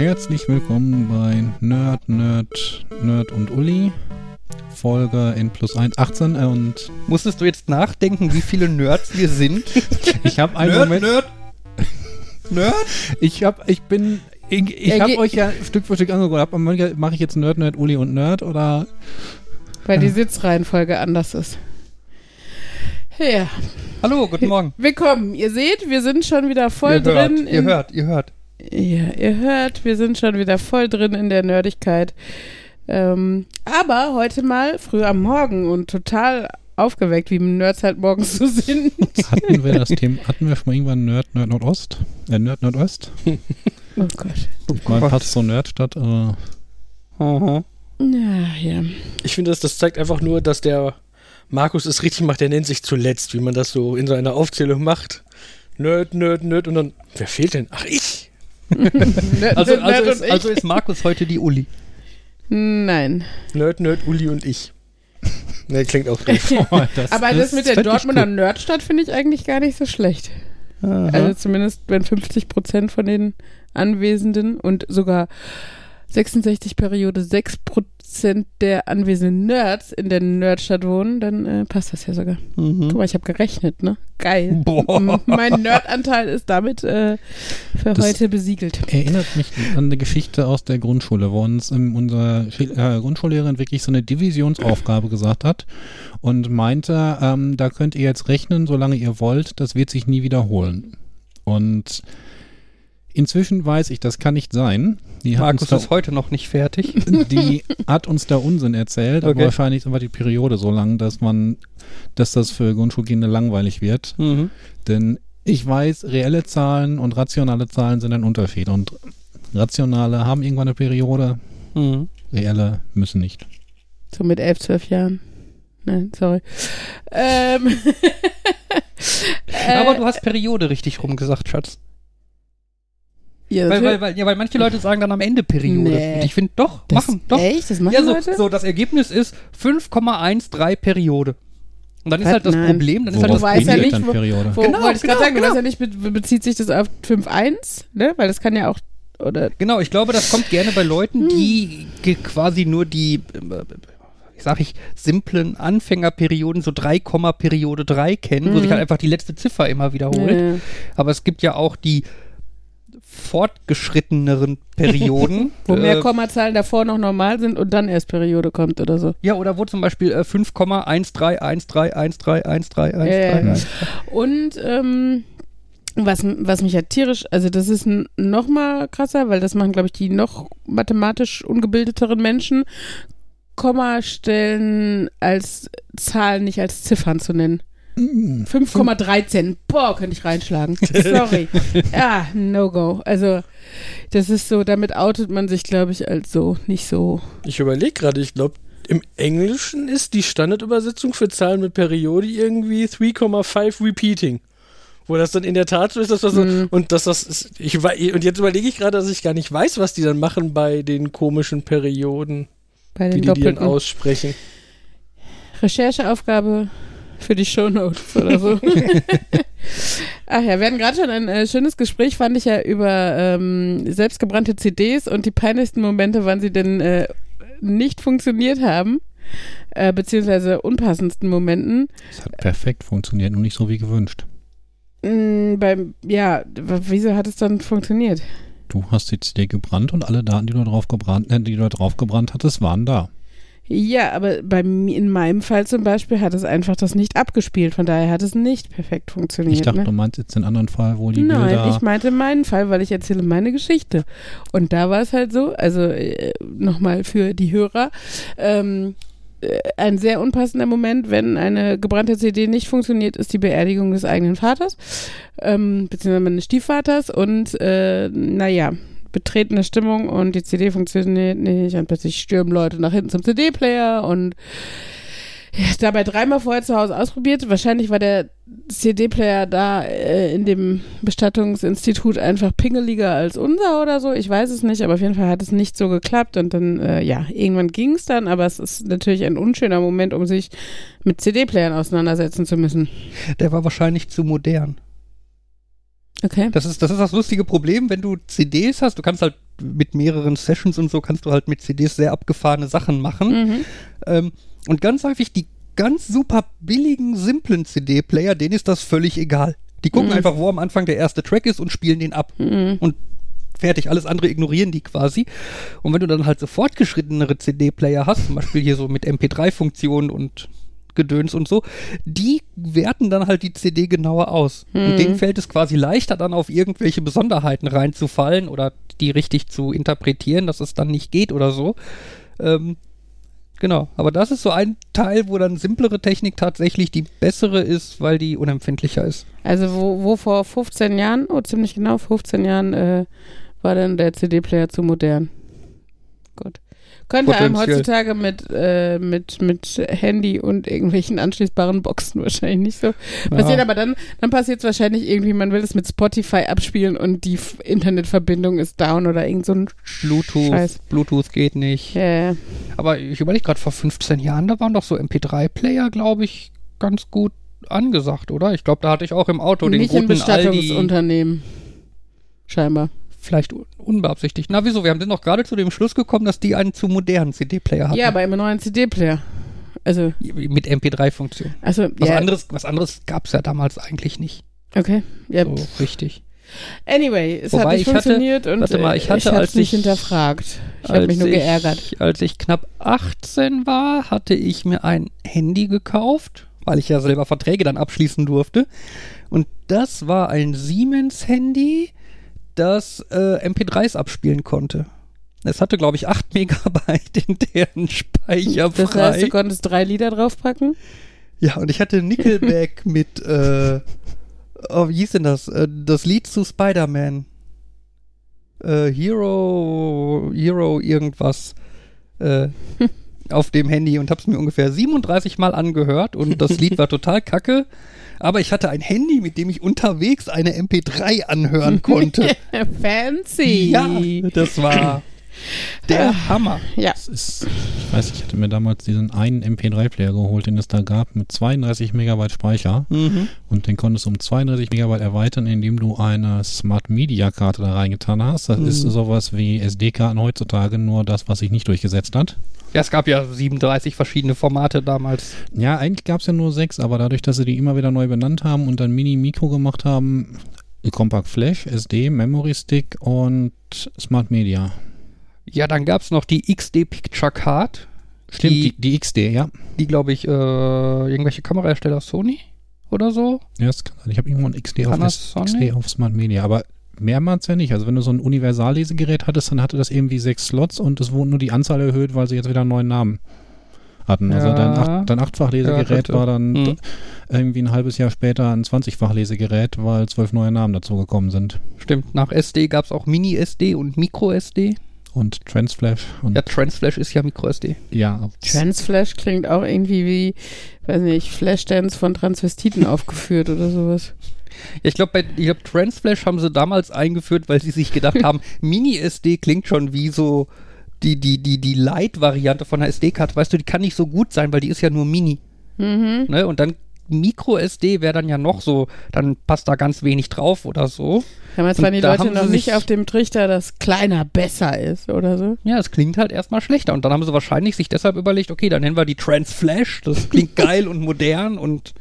Herzlich willkommen bei Nerd, Nerd, Nerd und Uli. Folge in plus 1, 18 äh, und Musstest du jetzt nachdenken, wie viele Nerds wir sind? ich habe einen Nerd, Moment. Nerd, Nerd? Ich hab, ich bin, ich, ich habe euch ja Stück für Stück angeguckt. Mache ich jetzt Nerd, Nerd, Uli und Nerd oder? Weil die Sitzreihenfolge anders ist. Ja, Hallo, guten Morgen. willkommen. Ihr seht, wir sind schon wieder voll ihr hört, drin. ihr hört, ihr hört. Ja, ihr hört, wir sind schon wieder voll drin in der Nerdigkeit. Ähm, aber heute mal früh am Morgen und total aufgeweckt, wie Nerds halt morgens so sind. Hatten wir das Thema, hatten wir schon mal irgendwann Nerd, Nerd, Nordost? Äh, Nerd, Nordost? Oh Gott. Mal Gott. passt so Nerd statt, äh, Aha. Ja, ja. Ich finde, das, das zeigt einfach nur, dass der Markus es richtig macht. Der nennt sich zuletzt, wie man das so in seiner Aufzählung macht. Nerd, Nerd, Nerd. Und dann, wer fehlt denn? Ach, ich. Also, also, ist, also ist Markus heute die Uli. Nein. Nerd, Nerd, Uli und ich. Ne, klingt auch doof. oh, das Aber das mit der Dortmunder cool. Nerdstadt finde ich eigentlich gar nicht so schlecht. Also zumindest wenn 50 Prozent von den Anwesenden und sogar 66 Periode 6 Prozent der anwesenden Nerds in der Nerdstadt wohnen, dann äh, passt das ja sogar. Guck Mhm. mal, ich habe gerechnet, ne? Geil. Boah. Mein Nerdanteil ist damit äh, für Das- heute besiegelt. Erinnert mich an eine Geschichte aus der Grundschule, wo uns ähm, unsere äh, Grundschullehrerin wirklich so eine Divisionsaufgabe gesagt hat und meinte, ähm, da könnt ihr jetzt rechnen, solange ihr wollt, das wird sich nie wiederholen. Und inzwischen weiß ich, das kann nicht sein. Die hat, Markus uns da, ist heute noch nicht fertig. die hat uns da Unsinn erzählt, aber Okay. wahrscheinlich ist aber die Periode so lang, dass man, dass das für Grundschulkinder langweilig wird. Mhm. Denn ich weiß, reelle Zahlen und rationale Zahlen sind ein Unterschied. Und rationale haben irgendwann eine Periode, Mhm. reelle müssen nicht. So mit 11, 12 Jahren. Nein, sorry. Ähm, Aber äh, du hast Periode richtig rumgesagt, Schatz. Ja, Weil, weil, weil, ja, weil manche Leute sagen dann am Ende Periode. Nee. Und ich finde doch, Das- machen, doch. Echt? Das machen Ja, so, Leute? so, das Ergebnis ist 5,13 Periode. Und dann ist halt das Nein. Problem, dann ist halt das weißt ja nicht, wo- Periode? Wo Genau, wollte ich gerade genau, sagen, du genau. weißt ja nicht, be bezieht sich das auf 5.1, ne? Weil das kann ja auch, oder, Genau, ich glaube, das kommt gerne bei Leuten, die ge- quasi nur die, äh, wie sag ich, simplen Anfängerperioden, so 3, Periode 3 kennen, wo Mhm. sich halt einfach die letzte Ziffer immer wiederholt. äh, Aber es gibt ja auch die fortgeschritteneren Perioden. wo mehr äh, Kommazahlen davor noch normal sind und dann erst Periode kommt oder so. ja, oder wo zum Beispiel äh, 5,1313131313. Ja, ja. Und ähm, was, was mich ja tierisch, also das ist noch mal krasser, weil das machen, glaube ich, die noch mathematisch ungebildeteren Menschen, Kommastellen als Zahlen, nicht als Ziffern zu nennen. Mm. 5,13. Boah, könnte ich reinschlagen. Sorry. ja, no go. Also, das ist so, damit outet man sich, glaube ich, als so nicht so. Ich überlege gerade, ich glaube, im Englischen ist die Standardübersetzung für Zahlen mit Periode irgendwie 3,5 repeating. Wo das dann in der Tat so ist, dass das so, Mhm. und dass das ist, ich und jetzt überlege ich gerade, dass ich gar nicht weiß, was die dann machen bei den komischen Perioden, Bei wie den die die dann aussprechen. Rechercheaufgabe für die Shownotes oder so. Ach ja, wir hatten gerade schon ein äh, schönes Gespräch, fand ich ja, über ähm, selbstgebrannte CDs und die peinlichsten Momente, wann sie denn äh, nicht funktioniert haben, äh, beziehungsweise unpassendsten Momenten. Es hat perfekt funktioniert, nur nicht so wie gewünscht. Mm, beim, ja, wieso hat es dann funktioniert? Du hast die CD gebrannt und alle Daten, die du drauf gebrannt, äh, die du drauf gebrannt hattest, waren da. Ja, aber bei, in meinem Fall zum Beispiel hat es einfach das nicht abgespielt, von daher hat es nicht perfekt funktioniert. Ich dachte, ne? du meinst jetzt den anderen Fall, wo die Nein, Bilder. ich meinte meinen Fall, weil ich erzähle meine Geschichte. Und da war es halt so, also äh, nochmal für die Hörer, ähm, äh, ein sehr unpassender Moment, wenn eine gebrannte CD nicht funktioniert, ist die Beerdigung des eigenen Vaters, ähm, beziehungsweise meines Stiefvaters und äh, naja, betretene Stimmung und die CD funktioniert nicht und plötzlich stürmen Leute nach hinten zum CD-Player und dabei dreimal vorher zu Hause ausprobiert. Wahrscheinlich war der CD-Player da äh, in dem Bestattungsinstitut einfach pingeliger als unser oder so. Ich weiß es nicht, aber auf jeden Fall hat es nicht so geklappt. Und dann, äh, ja, irgendwann ging es dann, aber es ist natürlich ein unschöner Moment, um sich mit CD-Playern auseinandersetzen zu müssen. Der war wahrscheinlich zu modern. Okay. Das ist, das ist das lustige Problem, wenn du CDs hast. Du kannst halt mit mehreren Sessions und so kannst du halt mit CDs sehr abgefahrene Sachen machen. Mhm. Ähm, und ganz häufig die ganz super billigen, simplen CD-Player, denen ist das völlig egal. Die gucken Mhm. einfach, wo am Anfang der erste Track ist und spielen den ab. Mhm. Und fertig, alles andere ignorieren die quasi. Und wenn du dann halt so fortgeschrittenere CD-Player hast, zum Beispiel hier so mit MP3-Funktionen und Gedöns und so, die werten dann halt die CD genauer aus. Mhm. Und denen fällt es quasi leichter, dann auf irgendwelche Besonderheiten reinzufallen oder die richtig zu interpretieren, dass es dann nicht geht oder so. Ähm, genau, aber das ist so ein Teil, wo dann simplere Technik tatsächlich die bessere ist, weil die unempfindlicher ist. Also wo, wo vor 15 Jahren, oh ziemlich genau 15 Jahren, äh, war dann der CD-Player zu modern. Gut. Könnte einem heutzutage mit, äh, mit, mit Handy und irgendwelchen anschließbaren Boxen wahrscheinlich nicht so passieren, aber dann, dann passiert es wahrscheinlich irgendwie, man will es mit Spotify abspielen und die Internetverbindung ist down oder irgend so ein Bluetooth, Scheiß. Bluetooth geht nicht. Ja, Aber ich überlege gerade, vor 15 Jahren, da waren doch so MP3-Player, glaube ich, ganz gut angesagt, oder? Ich glaube, da hatte ich auch im Auto den nicht im guten Aldi, Bestattungsunternehmen. Scheinbar. Vielleicht un- unbeabsichtigt. Na, wieso? Wir haben sind noch gerade zu dem Schluss gekommen, dass die einen zu modernen CD-Player hatten. Ja, aber immer neuen CD-Player. Also, Mit MP3-Funktion. also, Was, ja, anderes, was anderes gab es ja damals eigentlich nicht. okay. Ja, So richtig. Anyway, es Wobei hat nicht ich hatte- funktioniert und warte mal, äh, ich hatte, ich als nicht ich- hinterfragt. Ich habe mich nur ich, geärgert. Als ich knapp 18 war, hatte ich mir ein Handy gekauft, weil ich ja selber Verträge dann abschließen durfte. Und das war ein Siemens-Handy, das äh, MP3s abspielen konnte. Es hatte, glaube ich, 8 Megabyte internen Speicher Das frei. heißt, du konntest drei Lieder draufpacken? Ja, und ich hatte Nickelback mit, äh, oh, wie hieß denn das? Äh, das Lied zu Spider-Man. Äh, Hero, Hero irgendwas. Äh, auf dem Handy und hab's mir ungefähr 37 Mal angehört und das Lied war total kacke. Aber ich hatte ein Handy, mit dem ich unterwegs eine MP3 anhören konnte. Fancy. ja, das war der Hammer. Ja. Das ist, ich weiß, ich hatte mir damals diesen einen MP3-Player geholt, den es da gab, mit 32 Megabyte Speicher. Mhm. Und den konntest du um 32 Megabyte erweitern, indem du eine Smart Media Karte da reingetan hast. Das Mhm. ist sowas wie SD-Karten heutzutage, nur das, was sich nicht durchgesetzt hat. Ja, es gab ja 37 verschiedene Formate damals. Ja, eigentlich gab es ja nur sechs, aber dadurch, dass sie die immer wieder neu benannt haben und dann Mini-Mikro gemacht haben, Compact Flash, SD, Memory Stick und Smart Media. Ja, dann gab's noch die XD Picture Card. Stimmt, Die- die, die XD, ja. die, glaube ich, äh, irgendwelche Kamerahersteller Sony oder so. Ja, das kann sein. Ich habe irgendwo ein XD auf, das? XD auf Smart Media, aber mehrmals ja nicht. Also wenn du so ein Universallesegerät hattest, dann hatte das irgendwie sechs Slots und es wurde nur die Anzahl erhöht, weil sie jetzt wieder einen neuen Namen hatten. Also Ja. dein, Acht, dein Achtfach-Lesegerät könnte. war dann Hm. irgendwie ein halbes Jahr später ein 20-fach-Lesegerät, weil zwölf neue Namen dazugekommen sind. Stimmt, nach SD gab's auch Mini-SD und Micro-SD. Und Transflash und Ja, Transflash ist ja Micro-SD. ja, Transflash klingt auch irgendwie wie, weiß nicht, Flashdance von Transvestiten aufgeführt oder sowas. Ja, ich glaube, glaub, Transflash haben sie damals eingeführt, weil sie sich gedacht haben, Mini-SD klingt schon wie so die, die, die, die Light-Variante von einer SD-Karte. Weißt du, die kann nicht so gut sein, weil die ist ja nur Mini. Mhm. Ne? Und dann Micro-SD wäre dann ja noch so, dann passt da ganz wenig drauf oder so. Damals waren die da Leute noch nicht auf dem Trichter, dass kleiner besser ist oder so. Ja, es klingt halt erstmal schlechter. Und dann haben sie wahrscheinlich sich deshalb überlegt, okay, dann nennen wir die Transflash. Das klingt geil und modern und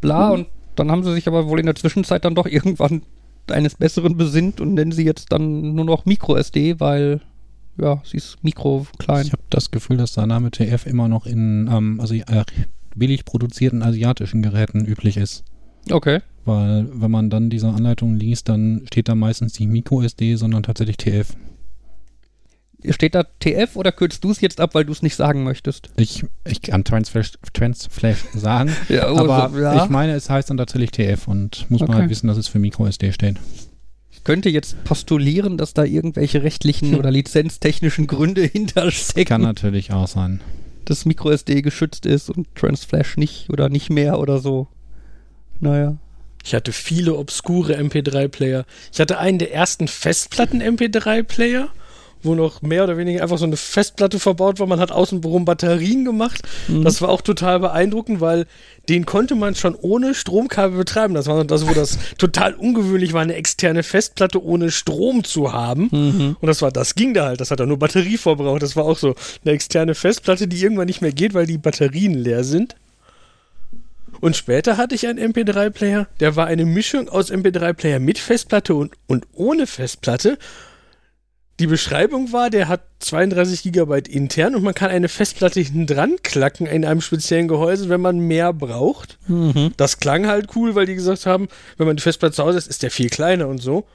bla. Und dann haben sie sich aber wohl in der Zwischenzeit dann doch irgendwann eines Besseren besinnt und nennen sie jetzt dann nur noch Micro-SD, weil, ja, sie ist mikro klein. ich habe das Gefühl, dass der Name TF immer noch in ähm, also, äh, billig produzierten asiatischen Geräten üblich ist. Okay. Weil wenn man dann diese Anleitung liest, dann steht da meistens nicht Micro SD, sondern tatsächlich TF. Steht da TF oder kürzt du es jetzt ab, weil du es nicht sagen möchtest? Ich, ich kann Transflash, Transflash sagen, Ja, aber ja. ich meine, es heißt dann tatsächlich TF und muss Okay. man halt wissen, dass es für Micro SD steht. Ich könnte jetzt postulieren, dass da irgendwelche rechtlichen oder lizenztechnischen Gründe hinterstecken. Kann natürlich auch sein. Dass MicroSD geschützt ist und Transflash nicht oder nicht mehr oder so. Naja. Ich hatte viele obskure MP3-Player. Ich hatte einen der ersten Festplatten-MP3-Player wo noch mehr oder weniger einfach so eine Festplatte verbaut war. Man hat außenrum Batterien gemacht. Das war auch total beeindruckend, weil den konnte man schon ohne Stromkabel betreiben. Das war das, wo das total ungewöhnlich war, eine externe Festplatte ohne Strom zu haben. Und das war, das ging da halt. Das hat er nur Batterie verbraucht. Das war auch so eine externe Festplatte, die irgendwann nicht mehr geht, weil die Batterien leer sind. Und später hatte ich einen MP3-Player, der war eine Mischung aus MP3-Player mit Festplatte und, und ohne Festplatte. Die Beschreibung war, der hat 32 Gigabyte intern und man kann eine Festplatte hinten dran klacken in einem speziellen Gehäuse, wenn man mehr braucht. Das klang halt cool, weil die gesagt haben, wenn man die Festplatte zu Hause ist, ist der viel kleiner und so.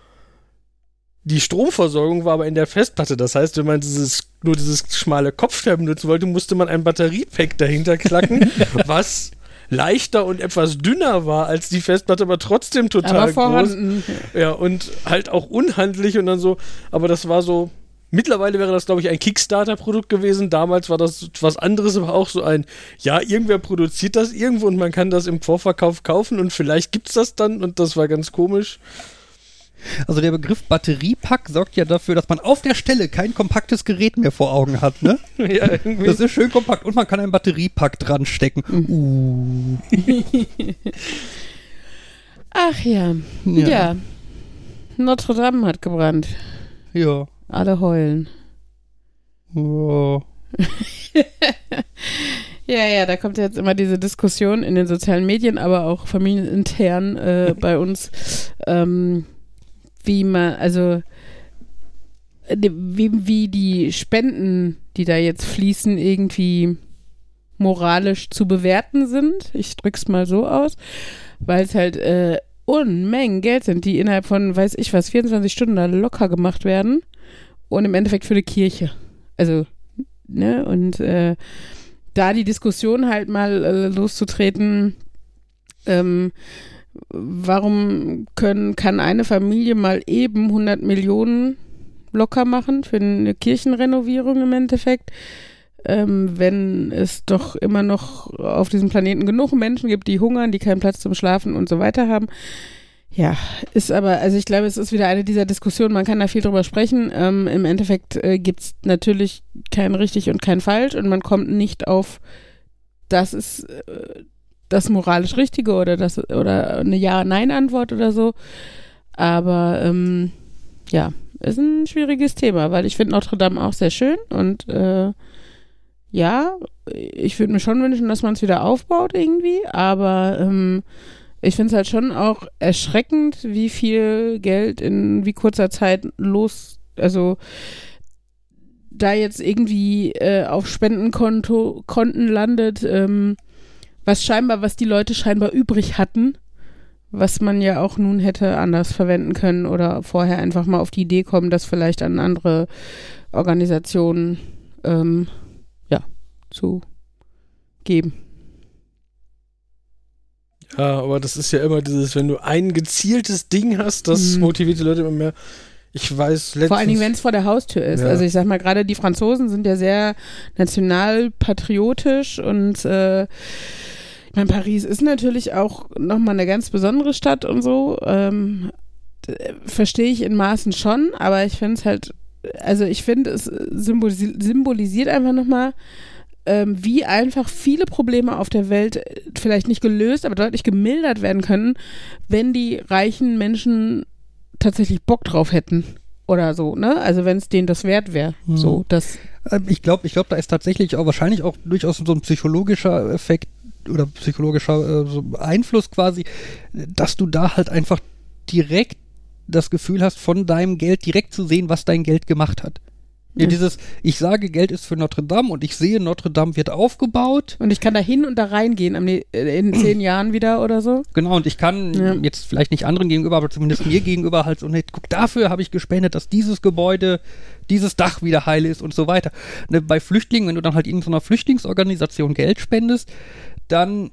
Die Stromversorgung war aber in der Festplatte. Das heißt, wenn man dieses, nur dieses schmale Kopfteil benutzen wollte, musste man ein Batteriepack dahinter klacken, was leichter und etwas dünner war als die Festplatte, aber trotzdem total Aber groß. vorhanden. Ja, und halt auch unhandlich und dann so, aber das war so. Mittlerweile wäre das, glaube ich, ein Kickstarter-Produkt gewesen. Damals war das was anderes, aber auch so ein, ja, irgendwer produziert das irgendwo und man kann das im Vorverkauf kaufen und vielleicht gibt's das dann und das war ganz komisch. Also der Begriff Batteriepack sorgt ja dafür, dass man auf der Stelle kein kompaktes Gerät mehr vor Augen hat, ne? ja, irgendwie. Das ist schön kompakt und man kann einen Batteriepack dran stecken. Uh. Ach ja. Ja. ja. Notre Dame hat gebrannt. Ja. Alle heulen. ja. Ja, ja, da kommt jetzt immer diese Diskussion in den sozialen Medien, aber auch familienintern äh, bei uns, ähm, wie man, also wie, wie die Spenden, die da jetzt fließen, irgendwie moralisch zu bewerten sind. Ich drück's mal so aus, weil es halt äh, Unmengen Geld sind, die innerhalb von, weiß ich was, 24 Stunden da locker gemacht werden und im Endeffekt für die Kirche. Also, ne, und äh, da die Diskussion halt mal äh, loszutreten, ähm, warum können, kann eine Familie mal eben 100 Millionen locker machen für eine Kirchenrenovierung im Endeffekt, ähm, wenn es doch immer noch auf diesem Planeten genug Menschen gibt, die hungern, die keinen Platz zum Schlafen und so weiter haben. Ja, ist aber, also ich glaube, es ist wieder eine dieser Diskussionen, man kann da viel drüber sprechen. Ähm, Im Endeffekt äh, gibt es natürlich kein richtig und kein falsch und man kommt nicht auf, das ist äh, das moralisch Richtige oder das oder eine Ja-Nein-Antwort oder so. Aber ähm, ja, ist ein schwieriges Thema, weil ich finde Notre Dame auch sehr schön und äh, ja, ich würde mir schon wünschen, dass man es wieder aufbaut irgendwie, aber ähm, ich finde es halt schon auch erschreckend, wie viel Geld in wie kurzer Zeit los, also da jetzt irgendwie äh, auf Spendenkonto Konten landet, ähm, was scheinbar, was die Leute scheinbar übrig hatten, was man ja auch nun hätte anders verwenden können oder vorher einfach mal auf die Idee kommen, das vielleicht an andere Organisationen ähm, ja, zu geben. Ja, aber das ist ja immer dieses, wenn du ein gezieltes Ding hast, das Mhm. motiviert die Leute immer mehr. Ich weiß letztens. Vor allen Dingen, wenn es vor der Haustür ist. Ja. Also ich sag mal, gerade die Franzosen sind ja sehr nationalpatriotisch und äh, ich meine, Paris ist natürlich auch nochmal eine ganz besondere Stadt und so. Ähm, Verstehe ich in Maßen schon, aber ich finde es halt, also ich finde, es symbolisi symbolisiert einfach nochmal, ähm, wie einfach viele Probleme auf der Welt äh, vielleicht nicht gelöst, aber deutlich gemildert werden können, wenn die reichen Menschen tatsächlich Bock drauf hätten oder so, ne? Also wenn es denen das wert wäre. Mhm. So, das Ähm, Ich glaube, ich glaube, da ist tatsächlich auch wahrscheinlich auch durchaus so ein psychologischer Effekt oder psychologischer äh, so Einfluss quasi, dass du da halt einfach direkt das Gefühl hast, von deinem Geld direkt zu sehen, was dein Geld gemacht hat. Ja, Ja. dieses, ich sage, Geld ist für Notre Dame und ich sehe, Notre Dame wird aufgebaut. und ich kann da hin und da reingehen ne- äh, in zehn Jahren wieder oder so. Genau, und ich kann Ja. jetzt vielleicht nicht anderen gegenüber, aber zumindest mir gegenüber halt so, ne, guck, dafür habe ich gespendet, dass dieses Gebäude, dieses Dach wieder heil ist und so weiter. Ne, bei Flüchtlingen, wenn du dann halt in so einer Flüchtlingsorganisation Geld spendest, dann,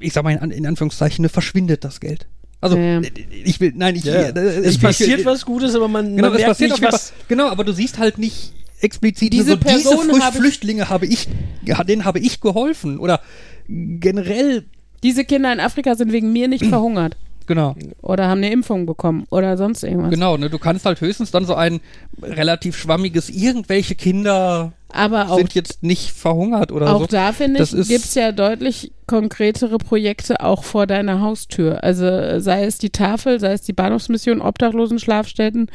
ich sag mal in, An- in Anführungszeichen, verschwindet das Geld. Also, Ja, ich will, nein, ich, Ja. es ich, passiert ich, was Gutes, aber man, Genau, man merkt passiert nicht, was. Fall. Genau, aber du siehst halt nicht explizit Diese so, diese Flücht- habe Flüchtlinge habe ich, ja, denen habe ich geholfen oder generell Diese Kinder in Afrika sind wegen mir nicht verhungert. Genau. oder haben eine Impfung bekommen oder sonst irgendwas. Genau, ne? Du kannst halt höchstens dann so ein relativ schwammiges, irgendwelche Kinder Aber auch, sind jetzt nicht verhungert oder auch so. da, finde ich, gibt es ja deutlich konkretere Projekte auch vor deiner Haustür. Also äh, sei es die Tafel, sei es die Bahnhofsmission, Obdachlosen-Schlafstätten.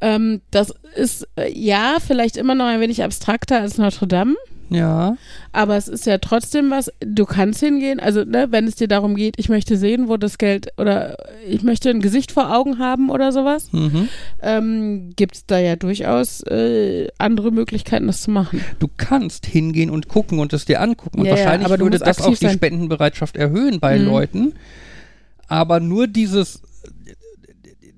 Ähm, das ist äh, ja vielleicht immer noch ein wenig abstrakter als Notre Dame. Ja. Aber es ist ja trotzdem was, du kannst hingehen, also ne, wenn es dir darum geht, ich möchte sehen, wo das Geld oder ich möchte ein Gesicht vor Augen haben oder sowas, Mhm. ähm, gibt es da ja durchaus äh, andere Möglichkeiten, das zu machen. Du kannst hingehen und gucken und es dir angucken. Und Ja, ja, wahrscheinlich aber du würde das auch die sein. Spendenbereitschaft erhöhen bei Mhm. Leuten. Aber nur dieses,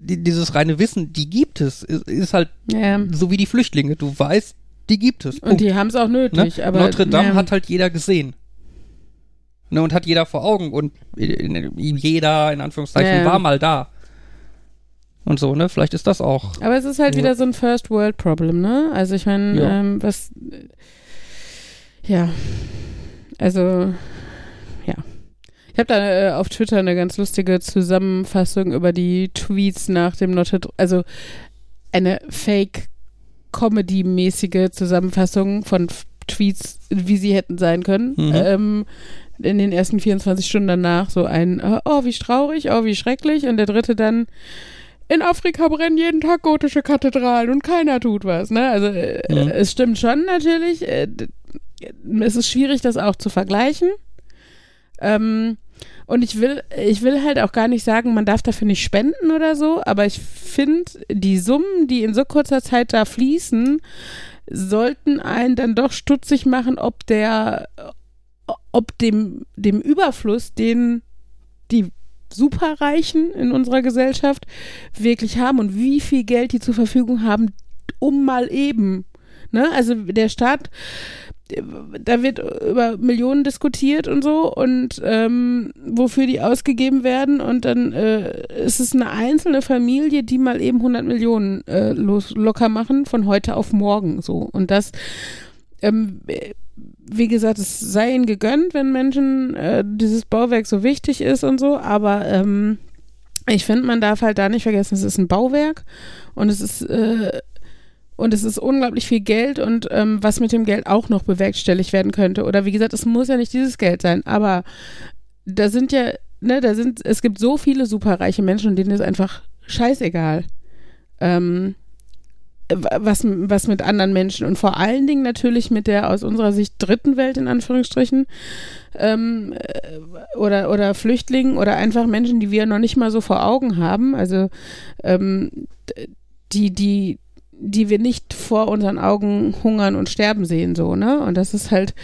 die, dieses reine Wissen, die gibt es, ist, ist halt Ja. so wie die Flüchtlinge. Du weißt, die gibt es. Und Punkt. die haben es auch Ne? nötig. Aber, Notre Dame ja. hat halt jeder gesehen. Ne, und hat jeder vor Augen. Und in- jeder, in Anführungszeichen, Ja. war mal da. Und so, ne? Vielleicht ist das auch. Aber es ist halt wieder so ein First World Problem, ne? Also ich meine, ähm, was, ja, also, ja. Ich habe da äh, auf Twitter eine ganz lustige Zusammenfassung über die Tweets nach dem Notre Dame, also eine Fake-Comedy-mäßige Zusammenfassung von Tweets, wie sie hätten sein können. Mhm. Ähm, in den ersten 24 Stunden danach so ein, äh, oh, wie traurig, oh, wie schrecklich. Und der dritte dann, in Afrika brennen jeden Tag gotische Kathedralen und keiner tut was. Ne? Also äh, Mhm. es stimmt schon natürlich. Äh, es ist schwierig, das auch zu vergleichen. Ähm, und ich will, ich will halt auch gar nicht sagen, man darf dafür nicht spenden oder so, aber ich finde, die Summen, die in so kurzer Zeit da fließen, sollten einen dann doch stutzig machen, ob der, ob dem, dem Überfluss, den die Superreichen in unserer Gesellschaft wirklich haben und wie viel Geld die zur Verfügung haben, um mal eben. Ne? Also der Staat, da wird über Millionen diskutiert und so und ähm, wofür die ausgegeben werden und dann äh, ist es eine einzelne Familie, die mal eben 100 Millionen äh, los, locker machen von heute auf morgen so. Und das ähm, wie gesagt, es sei ihnen gegönnt, wenn Menschen äh, dieses Bauwerk so wichtig ist und so, aber ähm, ich finde, man darf halt da nicht vergessen, es ist ein Bauwerk und es ist äh, und es ist unglaublich viel Geld und ähm, was mit dem Geld auch noch bewerkstelligt werden könnte. Oder wie gesagt, es muss ja nicht dieses Geld sein, aber da sind ja, ne, da sind, es gibt so viele superreiche Menschen denen ist einfach scheißegal. Ähm, was, was mit anderen Menschen und vor allen Dingen natürlich mit der aus unserer Sicht dritten Welt in Anführungsstrichen ähm, äh, oder, oder Flüchtlingen oder einfach Menschen, die wir noch nicht mal so vor Augen haben, also ähm, die, die, die wir nicht vor unseren Augen hungern und sterben sehen, so, ne? Und das ist halt,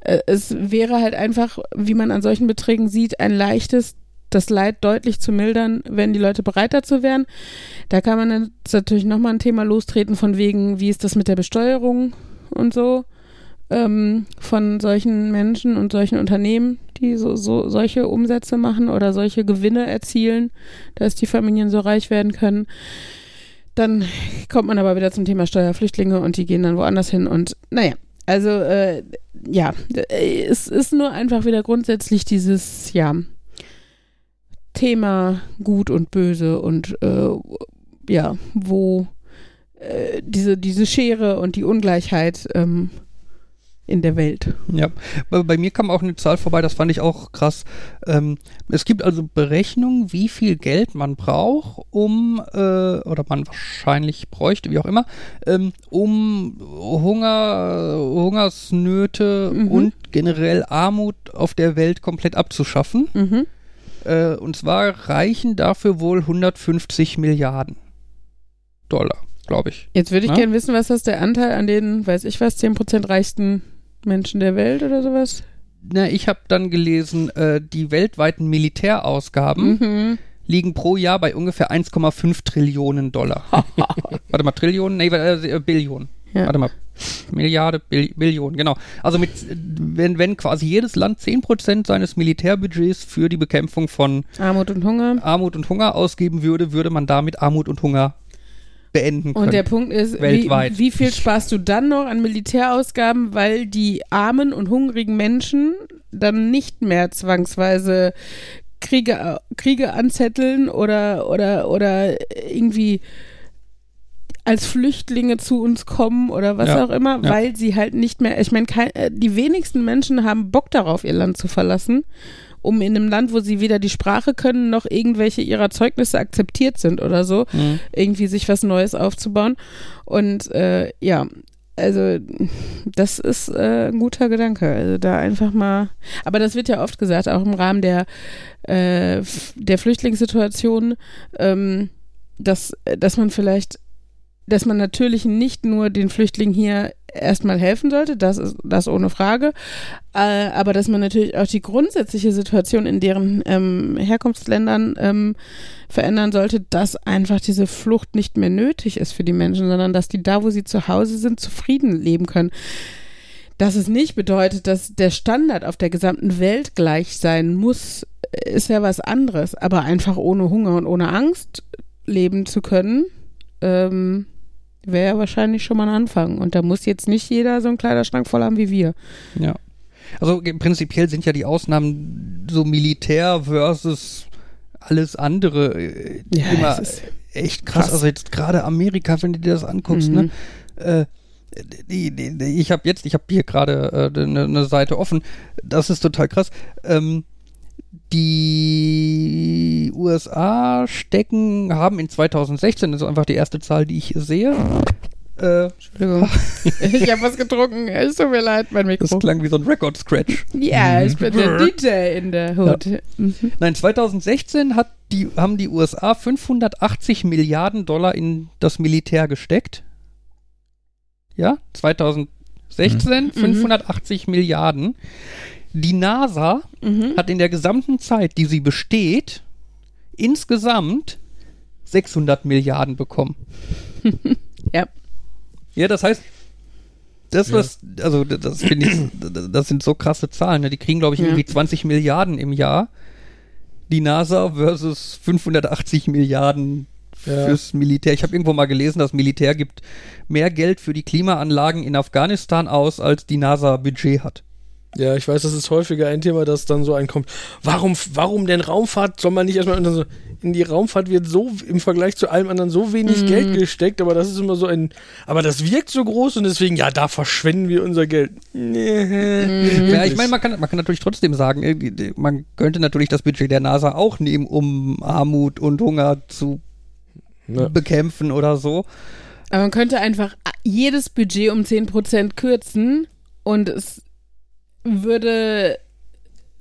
äh, es wäre halt einfach, wie man an solchen Beträgen sieht, ein leichtes das Leid deutlich zu mildern, wenn die Leute bereit dazu wären. Da kann man dann natürlich nochmal ein Thema lostreten von wegen, wie ist das mit der Besteuerung und so ähm, von solchen Menschen und solchen Unternehmen, die so, so solche Umsätze machen oder solche Gewinne erzielen, dass die Familien so reich werden können. Dann kommt man aber wieder zum Thema Steuerflüchtlinge und die gehen dann woanders hin und naja, also äh, ja, es ist nur einfach wieder grundsätzlich dieses, ja, Thema Gut und Böse und äh, ja, wo äh, diese, diese Schere und die Ungleichheit ähm, in der Welt. Ja, bei, bei mir kam auch eine Zahl vorbei, das fand ich auch krass. Ähm, es gibt also Berechnungen, wie viel Geld man braucht, um, äh, oder man wahrscheinlich bräuchte, wie auch immer, ähm, um Hunger, Hungersnöte Mhm. und generell Armut auf der Welt komplett abzuschaffen. Mhm. Äh, und zwar reichen dafür wohl 150 Milliarden Dollar, glaube ich. Jetzt würde ich Na? gerne wissen, was ist der Anteil an den, weiß ich was, 10% reichsten Menschen der Welt oder sowas? Na, ich habe dann gelesen, äh, die weltweiten Militärausgaben Mhm. liegen pro Jahr bei ungefähr 1,5 Trillionen Dollar. Warte mal, Trillionen? Nee, äh, Billionen. Ja. Warte mal. Milliarde, Bill Billionen, genau. Also mit, wenn, wenn quasi jedes Land 10% seines Militärbudgets für die Bekämpfung von Armut und Hunger. Armut und Hunger ausgeben würde, würde man damit Armut und Hunger beenden können. Und der Punkt ist, wie, Weltweit. wie viel sparst du dann noch an Militärausgaben, weil die armen und hungrigen Menschen dann nicht mehr zwangsweise Kriege, Kriege anzetteln oder, oder, oder irgendwie als Flüchtlinge zu uns kommen oder was Ja, auch immer, ja. weil sie halt nicht mehr, ich meine, äh, die wenigsten Menschen haben Bock darauf, ihr Land zu verlassen, um in einem Land, wo sie weder die Sprache können, noch irgendwelche ihrer Zeugnisse akzeptiert sind oder so, Mhm. irgendwie sich was Neues aufzubauen. Und äh, ja, also das ist äh, ein guter Gedanke. Also da einfach mal. Aber das wird ja oft gesagt, auch im Rahmen der, äh, der Flüchtlingssituation, ähm, dass, dass man vielleicht, dass man natürlich nicht nur den Flüchtlingen hier erstmal helfen sollte, das ist das ohne Frage, äh, aber dass man natürlich auch die grundsätzliche Situation in deren ähm, Herkunftsländern ähm, verändern sollte, dass einfach diese Flucht nicht mehr nötig ist für die Menschen, sondern dass die da, wo sie zu Hause sind, zufrieden leben können. Dass es nicht bedeutet, dass der Standard auf der gesamten Welt gleich sein muss, ist ja was anderes. Aber einfach ohne Hunger und ohne Angst leben zu können, ähm, wäre ja wahrscheinlich schon mal ein Anfang. Und da muss jetzt nicht jeder so einen Kleiderschrank voll haben wie wir. Ja. Also prinzipiell sind ja die Ausnahmen so Militär versus alles andere äh, Ja, immer echt krass. krass. Also jetzt gerade Amerika, wenn du dir das anguckst, Mhm. ne? Äh, die, die, die, ich habe jetzt, ich habe hier gerade äh, eine ne Seite offen. Das ist total krass. Ähm, die USA stecken, haben in 2016, das ist einfach die erste Zahl, die ich sehe. Äh, Entschuldigung. ich habe was getrunken. Es tut mir leid, mein das Mikro. klang wie so ein Record-Scratch. Ja, ich bin der DJ in der Hut. Mhm. Nein, 2016 hat die, haben die USA 580 Milliarden Dollar in das Militär gesteckt. Ja, 2016 580 Milliarden. Die NASA Mhm. hat in der gesamten Zeit, die sie besteht, insgesamt 600 Milliarden bekommen. Ja. Ja, das heißt, das Ja. was, also das finde ich, das sind so krasse Zahlen. Ne? Die kriegen, glaube ich, Ja. irgendwie 20 Milliarden im Jahr. Die NASA versus 580 Milliarden Ja. fürs Militär. Ich habe irgendwo mal gelesen, das Militär gibt mehr Geld für die Klimaanlagen in Afghanistan aus, als die NASA Budget hat. Ja, ich weiß, das ist häufiger ein Thema, das dann so einkommt. Warum, warum denn Raumfahrt? Soll man nicht erstmal und dann so, in die Raumfahrt wird so im Vergleich zu allem anderen so wenig Mhm. Geld gesteckt, aber das ist immer so ein, aber das wirkt so groß und deswegen, ja, da verschwenden wir unser Geld. Nee. Ja, ich meine, man kann, man kann natürlich trotzdem sagen, irgendwie, man könnte natürlich das Budget der NASA auch nehmen, um Armut und Hunger zu Ja. bekämpfen oder so. Aber man könnte einfach jedes Budget um 10% kürzen und es würde,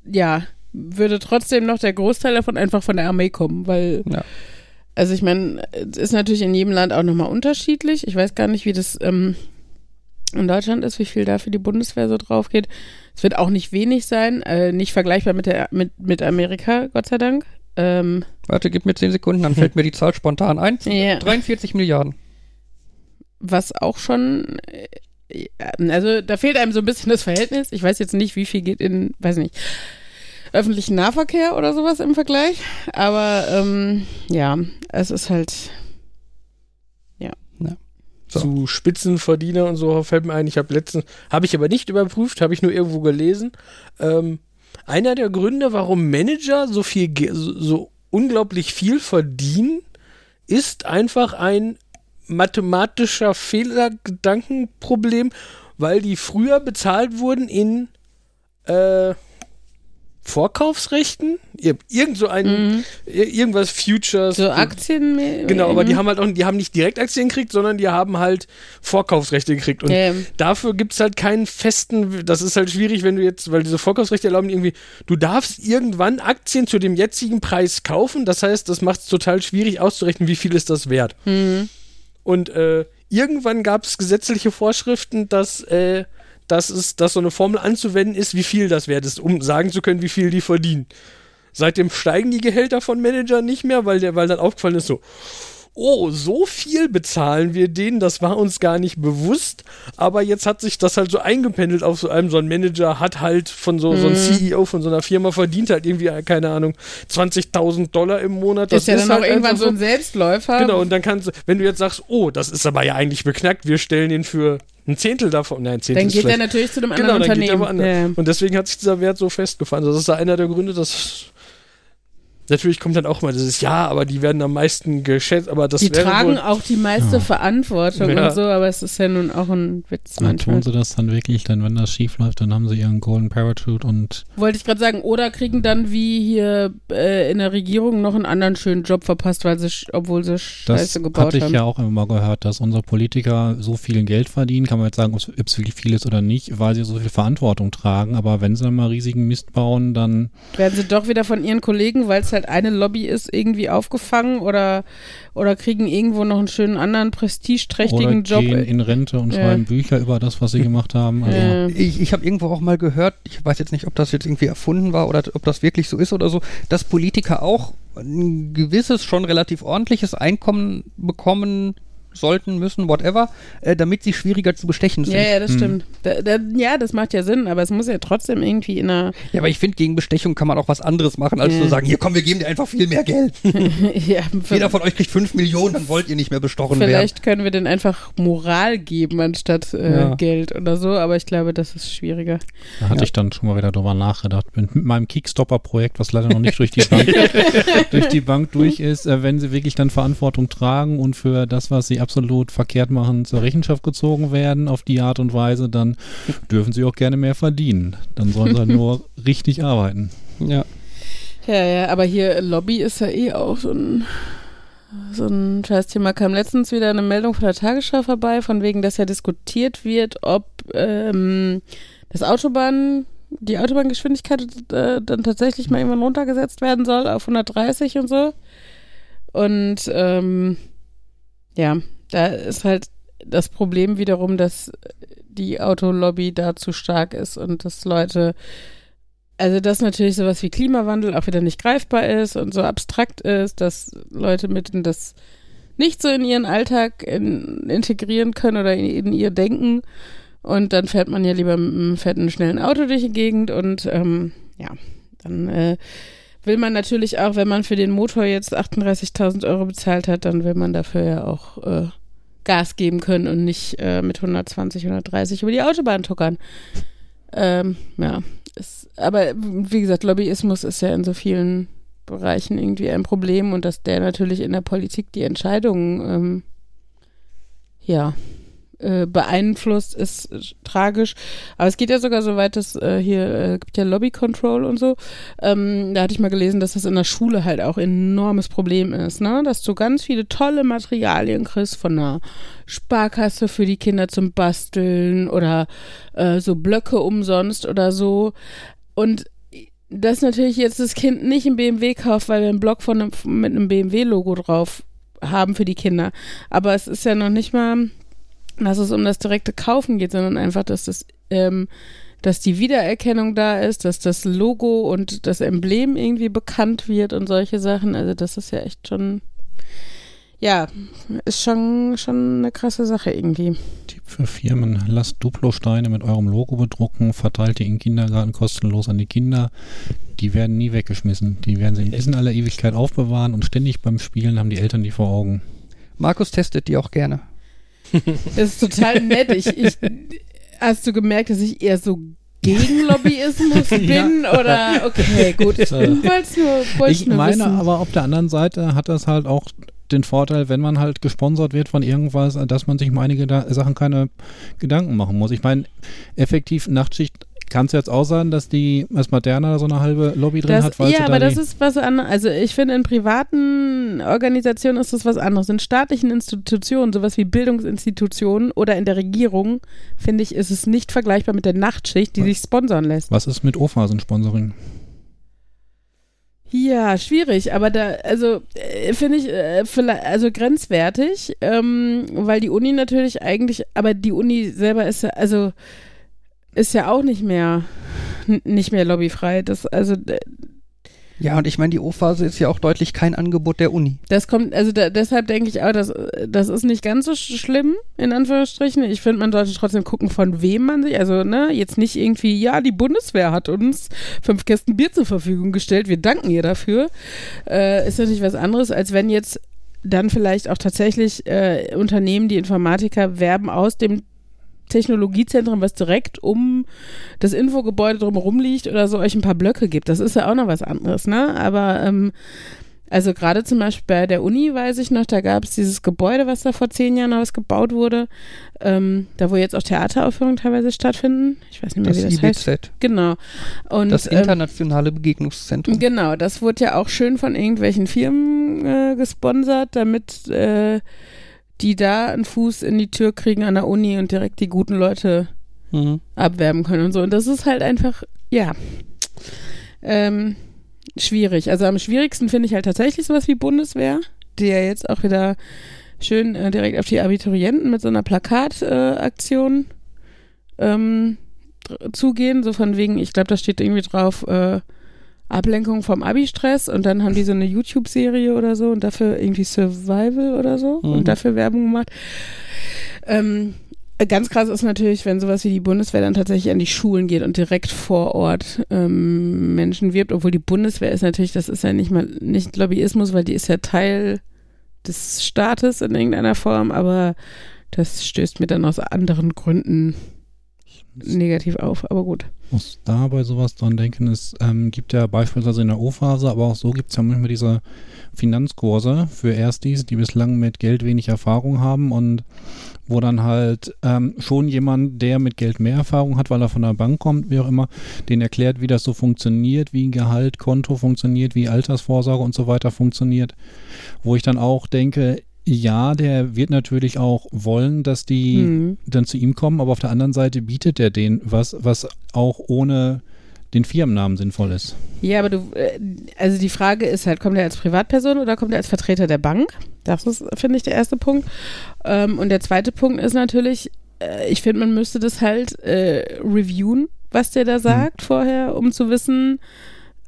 ja, würde trotzdem noch der Großteil davon einfach von der Armee kommen, weil, Ja. also ich meine, es ist natürlich in jedem Land auch nochmal unterschiedlich. Ich weiß gar nicht, wie das ähm, in Deutschland ist, wie viel da für die Bundeswehr so drauf geht. Es wird auch nicht wenig sein, äh, nicht vergleichbar mit, der, mit, mit Amerika, Gott sei Dank. Ähm, Warte, gib mir 10 Sekunden, dann fällt mir die Zahl spontan ein. Ja. 43 Milliarden. was auch schon, also da fehlt einem so ein bisschen das Verhältnis. Ich weiß jetzt nicht, wie viel geht in, weiß nicht, öffentlichen Nahverkehr oder sowas im Vergleich. Aber ähm, ja, es ist halt, So. Zu Spitzenverdiener und so fällt mir ein. Ich habe letztens, habe ich aber nicht überprüft, habe ich nur irgendwo gelesen. Ähm, einer der Gründe, warum Manager so viel, so unglaublich viel verdienen, ist einfach ein mathematischer Fehlergedankenproblem, weil die früher bezahlt wurden in äh, Vorkaufsrechten, Ir- irgend so ein, Mhm. ir- irgendwas Futures. so Aktien. Genau, aber die haben halt auch, die haben nicht direkt Aktien gekriegt, sondern die haben halt Vorkaufsrechte gekriegt. Und ja. dafür gibt es halt keinen festen, das ist halt schwierig, wenn du jetzt, weil diese Vorkaufsrechte erlauben irgendwie, du darfst irgendwann Aktien zu dem jetzigen Preis kaufen. Das heißt, das macht es total schwierig auszurechnen, wie viel ist das wert. Mhm. Und äh, irgendwann gab es gesetzliche Vorschriften, dass, äh, dass, es, dass so eine Formel anzuwenden ist, wie viel das wert ist, um sagen zu können, wie viel die verdienen. Seitdem steigen die Gehälter von Managern nicht mehr, weil, der, weil dann aufgefallen ist so, oh, so viel bezahlen wir denen, das war uns gar nicht bewusst, aber jetzt hat sich das halt so eingependelt auf so einem, so ein Manager hat halt von so, so ein CEO von so einer Firma verdient halt irgendwie, äh, keine Ahnung, 20.000 Dollar im Monat. ist ja dann halt auch irgendwann so ein Selbstläufer. Genau, und dann kannst du, wenn du jetzt sagst, oh, das ist aber ja eigentlich beknackt, wir stellen ihn für ein Zehntel davon. Nein, ein Zehntel Dann ist geht schlecht. natürlich zu einem Genau, anderen dann geht der Unternehmen. woanders. Ja. Und deswegen hat sich dieser Wert so festgefahren. Das ist einer der Gründe, dass natürlich kommt dann auch mal dieses Ja, aber die werden am meisten geschätzt, aber das die tragen wohl, auch die meiste Ja. Verantwortung Ja. und so, aber es ist ja nun auch ein Witz Dann manchmal. tun sie das dann wirklich, denn wenn das schief läuft, dann haben sie ihren Golden Parachute und Wollte ich gerade sagen, oder kriegen dann wie hier äh, in der Regierung noch einen anderen schönen Job verpasst, weil sie, obwohl sie das Scheiße gebaut hatte ich haben. ja auch immer mal gehört, dass unsere Politiker so viel Geld verdienen, kann man jetzt sagen, ob es wirklich viel ist oder nicht, weil sie so viel Verantwortung tragen, aber wenn sie dann mal riesigen Mist bauen, dann Werden sie doch wieder von ihren Kollegen, weil es halt eine Lobby ist, irgendwie aufgefangen oder, oder kriegen irgendwo noch einen schönen anderen oder prestigeträchtigen Job. gehen in Rente und Ja. schreiben Bücher über das, was sie gemacht haben. Also, Äh, Ich, ich habe irgendwo auch mal gehört, ich weiß jetzt nicht, ob das jetzt irgendwie erfunden war oder ob das wirklich so ist oder so, dass Politiker auch ein gewisses, schon relativ ordentliches Einkommen bekommen sollten, müssen, whatever, äh, damit sie schwieriger zu bestechen sind. ja, ja, das Hm. stimmt. Da, da, ja, das macht ja Sinn, aber es muss ja trotzdem irgendwie in einer. Ja, aber ich finde, gegen Bestechung kann man auch was anderes machen, als Ja. zu sagen, hier komm, wir geben dir einfach viel mehr Geld. ja, Jeder von euch kriegt 5 Millionen, dann wollt ihr nicht mehr bestochen werden. Vielleicht können wir denen einfach Moral geben anstatt äh, Ja. Geld oder so, aber ich glaube, das ist schwieriger. Da hatte Ja. ich dann schon mal wieder drüber nachgedacht. Mit meinem Kickstopper-Projekt, was leider noch nicht durch die Bank, durch die Bank durch ist, äh, wenn sie wirklich dann Verantwortung tragen und für das, was sie absolut verkehrt machen, zur Rechenschaft gezogen werden auf die Art und Weise, dann dürfen sie auch gerne mehr verdienen. Dann sollen sie halt nur richtig arbeiten. Ja. Ja, ja, aber hier Lobby ist ja eh auch so ein, so ein Scheißthema. Kam letztens wieder eine Meldung von der Tagesschau vorbei, von wegen, dass ja diskutiert wird, ob ähm, das Autobahn, die Autobahngeschwindigkeit äh, dann tatsächlich mal irgendwann runtergesetzt werden soll auf 130 und so. Und ähm, ja, da ist halt das Problem wiederum, dass die Autolobby da zu stark ist und dass Leute also, dass natürlich sowas wie Klimawandel auch wieder nicht greifbar ist und so abstrakt ist, dass Leute mitten das nicht so in ihren Alltag in, integrieren können oder in, in ihr Denken. Und dann fährt man ja lieber mit einem fetten, schnellen Auto durch die Gegend und ähm, ja, dann äh, will man natürlich auch, wenn man für den Motor jetzt 38.000 Euro bezahlt hat, dann will man dafür ja auch äh, Gas geben können und nicht äh, mit 120, 130 über die Autobahn tuckern. Ähm, ja, ist, aber wie gesagt, Lobbyismus ist ja in so vielen Bereichen irgendwie ein Problem und dass der natürlich in der Politik die Entscheidungen ähm, ja äh, beeinflusst, ist tragisch. Aber es geht ja sogar so weit, dass äh, hier äh, gibt ja Lobby Control und so. Ähm, da hatte ich mal gelesen, dass das in der Schule halt auch ein enormes Problem ist, ne? Dass du ganz viele tolle Materialien kriegst von einer Sparkasse für die Kinder zum Basteln oder äh, so Blöcke umsonst oder so. Und dass natürlich jetzt das Kind nicht einen BMW kauft, weil wir einen Block von einem, mit einem BMW-Logo drauf haben für die Kinder. Aber es ist ja noch nicht mal, dass es um das direkte Kaufen geht, sondern einfach, dass das, ähm, dass die Wiedererkennung da ist, dass das Logo und das Emblem irgendwie bekannt wird und solche Sachen. Also das ist ja echt schon, ja, ist schon, schon eine krasse Sache irgendwie. Tipp für Firmen, lasst Duplo-Steine mit eurem Logo bedrucken, verteilt die im Kindergarten kostenlos an die Kinder. Die werden nie weggeschmissen. Die werden sie bis in aller Ewigkeit aufbewahren und ständig beim Spielen haben die Eltern die vor Augen. Markus testet die auch gerne. Das ist total nett. Ich, ich, hast du gemerkt, dass ich eher so gegen Lobbyismus bin? Oder okay, gut. Ich wollte nur, Ich nur meine, wissen. aber auf der anderen Seite hat das halt auch den Vorteil, wenn man halt gesponsert wird von irgendwas, dass man sich um einige Sachen keine Gedanken machen muss. Ich meine, effektiv Nachtschicht kann es jetzt auch sein, dass die als Moderna so eine halbe Lobby drin Das, hat, weil ja, aber da das ist was anderes. Also ich finde, in privaten Organisationen ist das was anderes. In staatlichen Institutionen, sowas wie Bildungsinstitutionen oder in der Regierung, finde ich, ist es nicht vergleichbar mit der Nachtschicht, die Was? sich sponsern lässt. Was ist mit O-Phasen-Sponsoring? Ja, schwierig, aber da, also äh, finde ich, äh, vielleicht, also grenzwertig, ähm, weil die Uni natürlich eigentlich, aber die Uni selber ist also ist ja auch nicht mehr, nicht mehr lobbyfrei. Das, also Ja, und ich meine, die O-Phase ist ja auch deutlich kein Angebot der Uni. Das kommt, also da, deshalb denke ich auch, dass, das ist nicht ganz so sch- schlimm, in Anführungsstrichen. Ich finde, man sollte trotzdem gucken, von wem man sich, also ne, jetzt nicht irgendwie, ja, die Bundeswehr hat uns fünf Kästen Bier zur Verfügung gestellt, wir danken ihr dafür. Äh, ist natürlich was anderes, als wenn jetzt dann vielleicht auch tatsächlich äh, Unternehmen, die Informatiker werben aus dem Technologiezentrum, was direkt um das Infogebäude drumherum liegt oder so, euch ein paar Blöcke gibt. Das ist ja auch noch was anderes, ne? Aber ähm, also gerade zum Beispiel bei der Uni weiß ich noch, da gab es dieses Gebäude, was da vor zehn Jahren ausgebaut wurde, ähm, da wo jetzt auch Theateraufführungen teilweise stattfinden. Ich weiß nicht mehr, Das wie das heißt. IBZ, Genau. Und, das ähm, internationale Begegnungszentrum. Genau, das wurde ja auch schön von irgendwelchen Firmen äh, gesponsert, damit äh, die da einen Fuß in die Tür kriegen an der Uni und direkt die guten Leute Mhm. abwerben können und so. Und das ist halt einfach, ja, ähm, schwierig. Also am schwierigsten finde ich halt tatsächlich sowas wie Bundeswehr, die ja jetzt auch wieder schön äh, direkt auf die Abiturienten mit so einer Plakataktion äh, ähm, zugehen. So von wegen, ich glaube, da steht irgendwie drauf, äh, Ablenkung vom Abi-Stress und dann haben die so eine YouTube-Serie oder so und dafür irgendwie Survival oder so Mhm. und dafür Werbung gemacht. Ähm, ganz krass ist natürlich, wenn sowas wie die Bundeswehr dann tatsächlich an die Schulen geht und direkt vor Ort ähm, Menschen wirbt, obwohl die Bundeswehr ist natürlich, das ist ja nicht mal nicht Lobbyismus, weil die ist ja Teil des Staates in irgendeiner Form, aber das stößt mir dann aus anderen Gründen negativ auf, aber gut. muss da bei sowas dran denken, es ähm, gibt ja beispielsweise in der O-Phase, aber auch so gibt es ja manchmal diese Finanzkurse für Erstis, die bislang mit Geld wenig Erfahrung haben und wo dann halt ähm, schon jemand, der mit Geld mehr Erfahrung hat, weil er von der Bank kommt, wie auch immer, den erklärt, wie das so funktioniert, wie ein Gehalt, Konto funktioniert, wie Altersvorsorge und so weiter funktioniert, wo ich dann auch denke, ja, der wird natürlich auch wollen, dass die Hm. dann zu ihm kommen, aber auf der anderen Seite bietet er denen was, was auch ohne den Firmennamen sinnvoll ist. Ja, aber du, äh, also die Frage ist halt, kommt er als Privatperson oder kommt er als Vertreter der Bank? Das ist, finde ich, der erste Punkt. Ähm, und der zweite Punkt ist natürlich, äh, ich finde, man müsste das halt äh, reviewen, was der da sagt vorher, um zu wissen,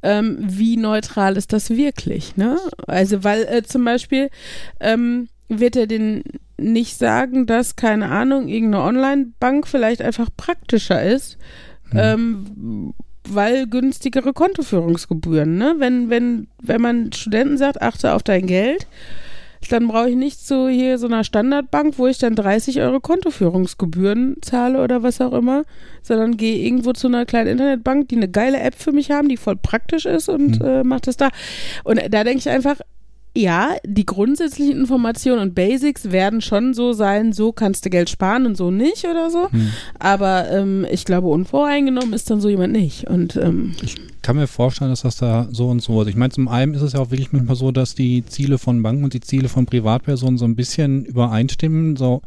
ähm, wie neutral ist das wirklich, ne? Also, weil äh, zum Beispiel ähm, wird er den nicht sagen, dass, keine Ahnung, irgendeine Online-Bank vielleicht einfach praktischer ist, ähm, weil günstigere Kontoführungsgebühren, ne? Wenn, wenn, wenn man Studenten sagt, achte auf dein Geld, dann brauche ich nicht zu hier so einer Standardbank, wo ich dann 30 Euro Kontoführungsgebühren zahle oder was auch immer, sondern gehe irgendwo zu einer kleinen Internetbank, die eine geile App für mich haben, die voll praktisch ist und Mhm. äh, macht das da. Und da denke ich einfach, ja, die grundsätzlichen Informationen und Basics werden schon so sein, so kannst du Geld sparen und so nicht oder so. Hm. Aber ähm, ich glaube, unvoreingenommen ist dann so jemand nicht. Und ähm, kann mir vorstellen, dass das da so und so ist. Ich meine, zum einen ist es ja auch wirklich manchmal so, dass die Ziele von Banken und die Ziele von Privatpersonen so ein bisschen übereinstimmen. So,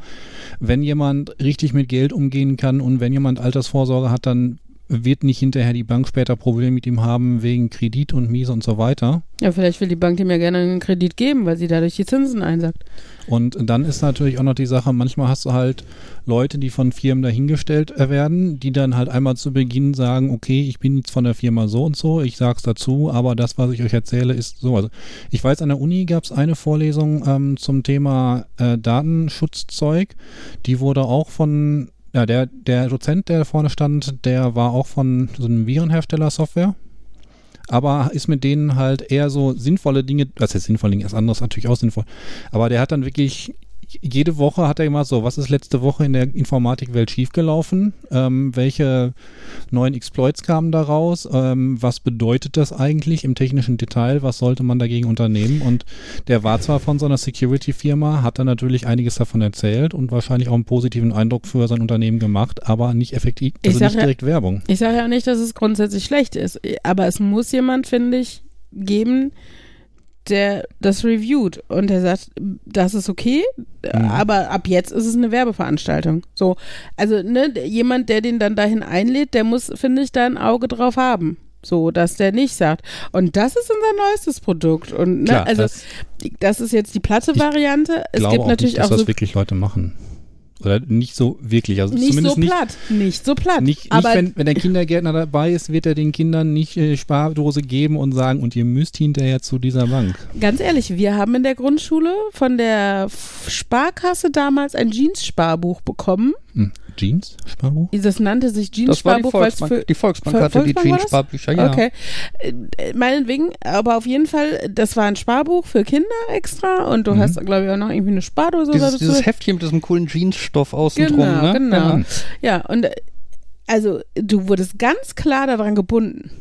wenn jemand richtig mit Geld umgehen kann und wenn jemand Altersvorsorge hat, dann wird nicht hinterher die Bank später Probleme mit ihm haben wegen Kredit und Miese und so weiter. ja, vielleicht will die Bank dem ja gerne einen Kredit geben, weil sie dadurch die Zinsen einsackt. Und dann ist natürlich auch noch die Sache, manchmal hast du halt Leute, die von Firmen dahingestellt werden, die dann halt einmal zu Beginn sagen, okay, ich bin jetzt von der Firma so und so, ich sag's dazu, aber das, was ich euch erzähle, ist so. Also ich weiß, an der Uni gab es eine Vorlesung ähm, zum Thema äh, Datenschutzzeug, die wurde auch von, ja, der, der Dozent, der vorne stand, der war auch von so einem Virenhersteller Software aber ist mit denen halt eher so sinnvolle Dinge, ist sinnvolle Dinge, ist natürlich auch sinnvoll, aber der hat dann wirklich jede Woche hat er immer so, was ist letzte Woche in der Informatikwelt schiefgelaufen? Ähm, welche neuen Exploits kamen da raus? Ähm, was bedeutet das eigentlich im technischen Detail? Was sollte man dagegen unternehmen? Und der war zwar von so einer Security-Firma, hat dann natürlich einiges davon erzählt und wahrscheinlich auch einen positiven Eindruck für sein Unternehmen gemacht, aber nicht effektiv, also nicht ja- direkt Werbung. Ich sage ja nicht, dass es grundsätzlich schlecht ist, aber es muss jemand, finde ich, geben, der das reviewt und der sagt, das ist okay, aber ab jetzt ist es eine Werbeveranstaltung. So, also ne, jemand, der den dann dahin einlädt, der muss, finde ich, da ein Auge drauf haben. So, dass der nicht sagt. Und das ist unser neuestes Produkt. Und ne, Klar, also das das ist jetzt die platte Variante. Es gibt auch natürlich nicht, dass auch das so wirklich Leute machen. Oder nicht so wirklich. Also nicht so zumindest nicht, platt, nicht so platt. Nicht, nicht aber wenn, wenn der Kindergärtner dabei ist, wird er den Kindern nicht äh, Spardose geben und sagen, und ihr müsst hinterher zu dieser Bank. Ganz ehrlich, wir haben in der Grundschule von der Sparkasse damals ein Jeans-Sparbuch bekommen. Hm. Jeans-Sparbuch? Das nannte sich Das war die Jeans-Sparbuch, weil es für Die Volksbank Vol- hatte die Volksbank war das? Jeans-Sparbücher, ja. Okay. Äh, meinetwegen, aber auf jeden Fall, das war ein Sparbuch für Kinder extra und du Mhm. hast, glaube ich, auch noch irgendwie eine Spardose Dieses, oder so. dieses Heftchen mit diesem coolen Jeansstoff außen Genau, drum, ne? genau. Ja. Ja, und äh, also du wurdest ganz klar daran gebunden.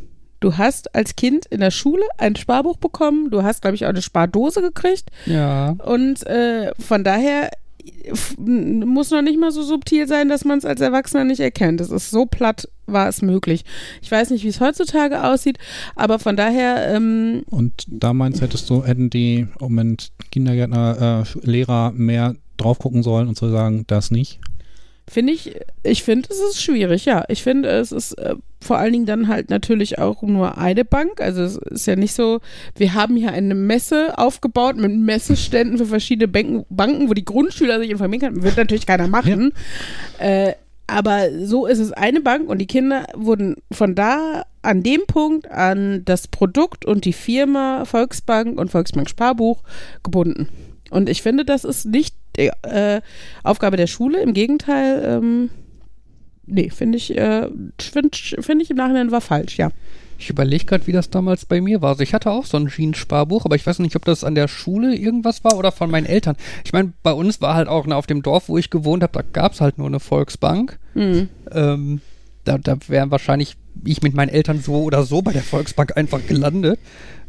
Du hast als Kind in der Schule ein Sparbuch bekommen, du hast, glaube ich, auch eine Spardose gekriegt ja. und äh, von daher muss noch nicht mal so subtil sein, dass man es als Erwachsener nicht erkennt. Es ist so platt, war es möglich. Ich weiß nicht, wie es heutzutage aussieht, aber von daher, ähm, Und da meinst du, hättest du, hätten die im Moment Kindergärtner, äh, Lehrer mehr drauf gucken sollen und zu sagen, das nicht? Finde ich, ich finde, es ist schwierig, ja. Ich finde, es ist äh, vor allen Dingen dann halt natürlich auch nur eine Bank. Also es ist ja nicht so, wir haben hier eine Messe aufgebaut mit Messeständen für verschiedene Banken, Banken wo die Grundschüler sich informieren können. Wird natürlich keiner machen. Äh, aber so ist es eine Bank und die Kinder wurden von da an dem Punkt an das Produkt und die Firma Volksbank und Volksbank Sparbuch gebunden. Und ich finde, das ist nicht äh, Aufgabe der Schule. Im Gegenteil, ähm, nee, finde ich, äh, finde find ich im Nachhinein war falsch, ja. Ich überlege gerade, wie das damals bei mir war. Also ich hatte auch so ein Jeans-Sparbuch, aber ich weiß nicht, ob das an der Schule irgendwas war oder von meinen Eltern. Ich meine, bei uns war halt auch ne, auf dem Dorf, wo ich gewohnt habe, da gab es halt nur eine Volksbank. Hm. Ähm, da, da wären wahrscheinlich ich mit meinen Eltern so oder so bei der Volksbank einfach gelandet.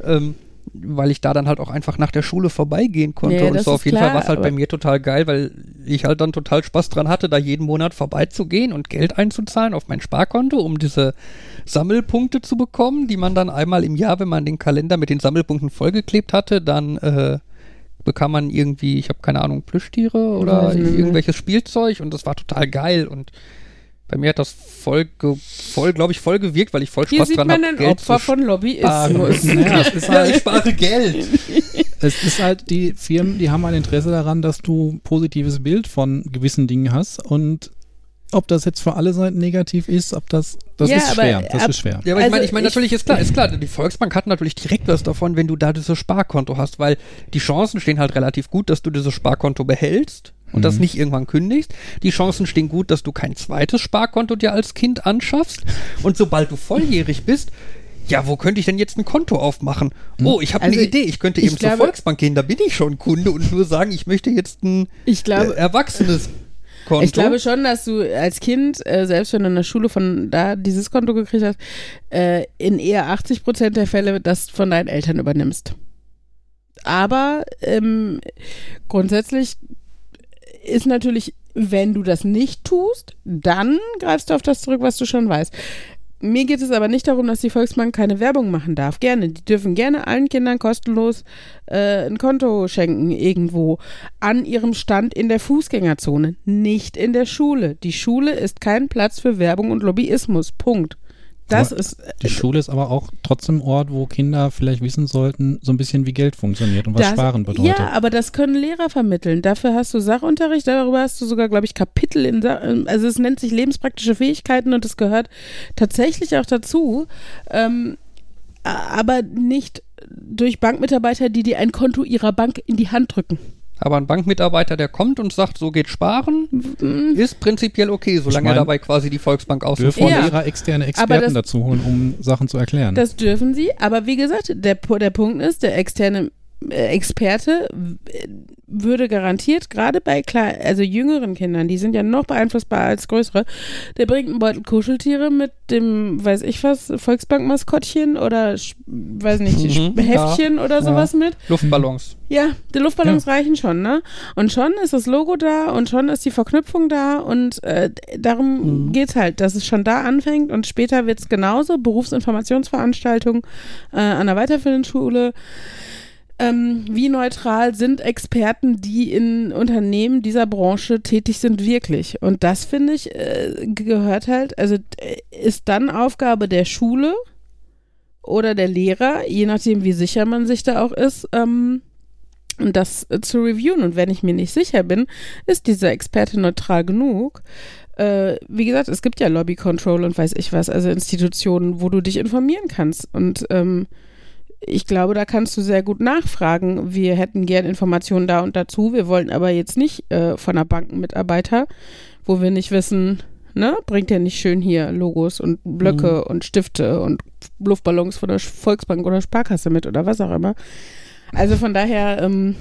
Ähm, weil ich da dann halt auch einfach nach der Schule vorbeigehen konnte. Ja, und das so auf jeden klar, Fall war es halt bei mir total geil, weil ich halt dann total Spaß dran hatte, da jeden Monat vorbeizugehen und Geld einzuzahlen auf mein Sparkonto, um diese Sammelpunkte zu bekommen, die man dann einmal im Jahr, wenn man den Kalender mit den Sammelpunkten vollgeklebt hatte, dann äh, bekam man irgendwie, ich habe keine Ahnung, Plüschtiere oder mehr. irgendwelches Spielzeug und das war total geil und bei mir hat das voll, voll glaube ich, voll gewirkt, weil ich voll Hier Spaß sieht dran man habe, ein Geld Opfer zu von Lobbyismus. naja, es ist ja, ich halt, spare Geld. es ist halt, die Firmen, die haben ein Interesse daran, dass du positives Bild von gewissen Dingen hast und ob das jetzt für alle Seiten negativ ist, ob das, das Ja, ist aber schwer, das ab- ist schwer. Ja, aber ich Also meine, ich meine, ich- natürlich ist klar, ist klar, die Volksbank hat natürlich direkt was davon, wenn du da dieses Sparkonto hast, weil die Chancen stehen halt relativ gut, dass du dieses Sparkonto behältst und das Mhm. nicht irgendwann kündigst. Die Chancen stehen gut, dass du kein zweites Sparkonto dir als Kind anschaffst. Und sobald du volljährig bist, ja, wo könnte ich denn jetzt ein Konto aufmachen? Oh, ich habe Also, eine Idee. Ich könnte ich eben zur glaube- Volksbank gehen, da bin ich schon Kunde und nur sagen, ich möchte jetzt ein Ich glaube, äh, erwachsenes Konto. Ich glaube schon, dass du als Kind, äh, selbst wenn du in der Schule von da dieses Konto gekriegt hast, äh, in eher 80 Prozent der Fälle das von deinen Eltern übernimmst. Aber ähm, grundsätzlich ist natürlich, wenn du das nicht tust, dann greifst du auf das zurück, was du schon weißt. Mir geht es aber nicht darum, dass die Volksbank keine Werbung machen darf. Gerne. Die dürfen gerne allen Kindern kostenlos äh, ein Konto schenken irgendwo an ihrem Stand in der Fußgängerzone, nicht in der Schule. Die Schule ist kein Platz für Werbung und Lobbyismus. Punkt. Das Aber ist Die Schule ist aber auch trotzdem ein Ort, wo Kinder vielleicht wissen sollten, so ein bisschen wie Geld funktioniert und was das, Sparen bedeutet. Ja, aber das können Lehrer vermitteln. Dafür hast du Sachunterricht, darüber hast du sogar, glaube ich, Kapitel in, Sa also es nennt sich lebenspraktische Fähigkeiten und es gehört tatsächlich auch dazu, ähm, aber nicht durch Bankmitarbeiter, die dir ein Konto ihrer Bank in die Hand drücken. Aber ein Bankmitarbeiter, der kommt und sagt, so geht sparen, ist prinzipiell okay, solange mein, er dabei quasi die Volksbank außen Dürfen vor Ja. Lehrer externe Experten das- dazu holen, um Sachen zu erklären. Das dürfen sie, aber wie gesagt, der, der Punkt ist, der externe Experte w- würde garantiert, gerade bei klar, also jüngeren Kindern, die sind ja noch beeinflussbar als größere, der bringt einen Beutel Kuscheltiere mit dem, weiß ich was, Volksbank-Maskottchen oder, weiß nicht, Mhm, Heftchen oder sowas mit. Luftballons. Ja, die Luftballons reichen schon, ne? Und schon ist das Logo da und schon ist die Verknüpfung da und äh, darum Mhm. geht's halt, dass es schon da anfängt und später wird's genauso, Berufsinformationsveranstaltungen äh, an der weiterführenden Schule. Ähm, wie neutral sind Experten, die in Unternehmen dieser Branche tätig sind, wirklich? Und das finde ich äh, gehört halt, also äh, ist dann Aufgabe der Schule oder der Lehrer, je nachdem, wie sicher man sich da auch ist, ähm, das äh, zu reviewen. Und wenn ich mir nicht sicher bin, ist dieser Experte neutral genug. Äh, wie gesagt, es gibt ja Lobby Control und weiß ich was, also Institutionen, wo du dich informieren kannst. Und ähm, ich glaube, da kannst du sehr gut nachfragen. Wir hätten gern Informationen da und dazu. Wir wollen aber jetzt nicht äh, von einer Bankenmitarbeiter, wo wir nicht wissen, ne, bringt ja nicht schön hier Logos und Blöcke Mhm. und Stifte und Luftballons von der Volksbank oder Sparkasse mit oder was auch immer. Also von daher, ähm,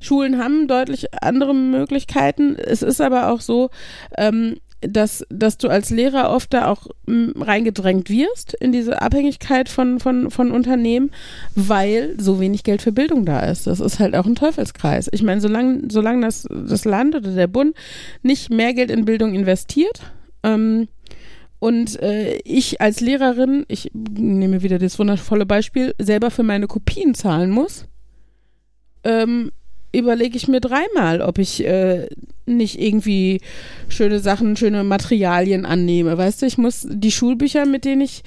Schulen haben deutlich andere Möglichkeiten. Es ist aber auch so, ähm, dass, dass du als Lehrer oft da auch m, reingedrängt wirst in diese Abhängigkeit von, von, von Unternehmen, weil so wenig Geld für Bildung da ist. Das ist halt auch ein Teufelskreis. Ich meine, solange, solange das, das Land oder der Bund nicht mehr Geld in Bildung investiert, ähm, und äh, ich als Lehrerin, ich nehme wieder das wundervolle Beispiel, selber für meine Kopien zahlen muss, ähm, überlege ich mir dreimal, ob ich äh, nicht irgendwie schöne Sachen, schöne Materialien annehme. Weißt du, ich muss die Schulbücher, mit denen ich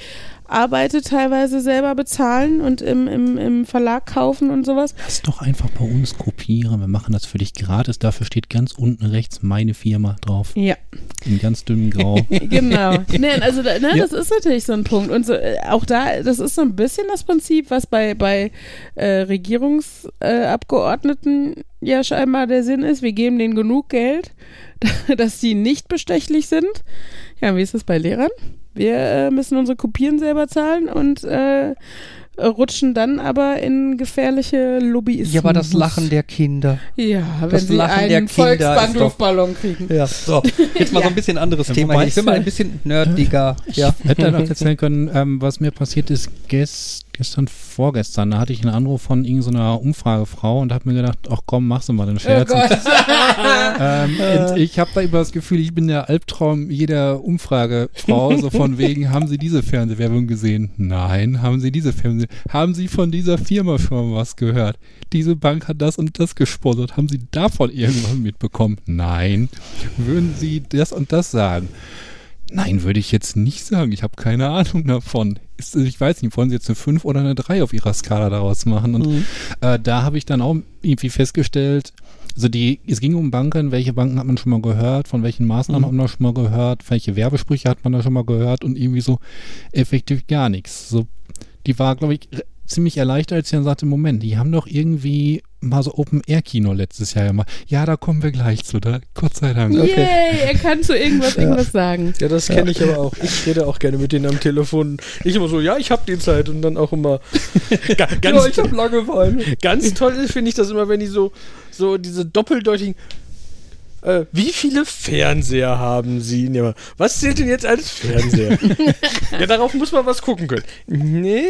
arbeite, teilweise selber bezahlen und im, im, im Verlag kaufen und sowas. Lass doch einfach bei uns kopieren. Wir machen das für dich gratis. Dafür steht ganz unten rechts meine Firma drauf. Ja. In ganz dünnem Grau. genau. Nee, also ne, Ja. das ist natürlich so ein Punkt. Und so, äh, auch da, das ist so ein bisschen das Prinzip, was bei, bei äh, Regierungsabgeordneten äh, ja scheinbar der Sinn ist. Wir geben denen genug Geld, dass die nicht bestechlich sind. Ja, wie ist das bei Lehrern? Wir äh, müssen unsere Kopien selber zahlen und äh, rutschen dann aber in gefährliche Lobbyismus. Ja, aber das Lachen der Kinder. Ja, wenn das sie Lachen der einen Volksbank-Luftballon kriegen. Ja, so. Jetzt mal so ein bisschen anderes Ja, Thema. wobei hier. Ich bin mal äh, ein bisschen nerdiger. Ja. hätte er noch erzählen können, ähm, was mir passiert ist gest, gestern, vorgestern. Da hatte ich einen Anruf von irgendeiner Umfragefrau und habe mir gedacht, ach komm, machst du mal den Oh Scherz. Gott. ähm, ich habe da immer das Gefühl, ich bin der Albtraum jeder Umfragefrau, so von wegen, haben Sie diese Fernsehwerbung gesehen? Nein. Haben Sie diese Fernseh... Haben Sie von dieser Firma schon was gehört? Diese Bank hat das und das gesponsert. Haben Sie davon irgendwas mitbekommen? Nein. Würden Sie das und das sagen? Nein, würde ich jetzt nicht sagen. Ich habe keine Ahnung davon. Ist, ich weiß nicht, wollen Sie jetzt eine 5 oder eine 3 auf Ihrer Skala daraus machen? Und Mhm. äh, da habe ich dann auch irgendwie festgestellt, also die, es ging um Banken, welche Banken hat man schon mal gehört, von welchen Maßnahmen Mhm. hat man schon mal gehört, welche Werbesprüche hat man da schon mal gehört und irgendwie so effektiv gar nichts. So, die war, glaube ich, ziemlich erleichtert, als sie dann sagte, Moment, die haben doch irgendwie mal so Open-Air-Kino letztes Jahr gemacht. Ja, da kommen wir gleich zu, da, Gott sei Dank. Yay, er kann zu irgendwas irgendwas sagen. Ja, das kenne ich aber auch. Ich rede auch gerne mit denen am Telefon. Ich immer so, ja, ich habe die Zeit und dann auch immer Ga- ganz, ja, ich habe Langeweile. ganz toll ist, finde ich das immer, wenn die so, so diese doppeldeutigen äh, wie viele Fernseher haben Sie? Nee, was zählt denn jetzt als Fernseher? ja, darauf muss man was gucken können. Nee.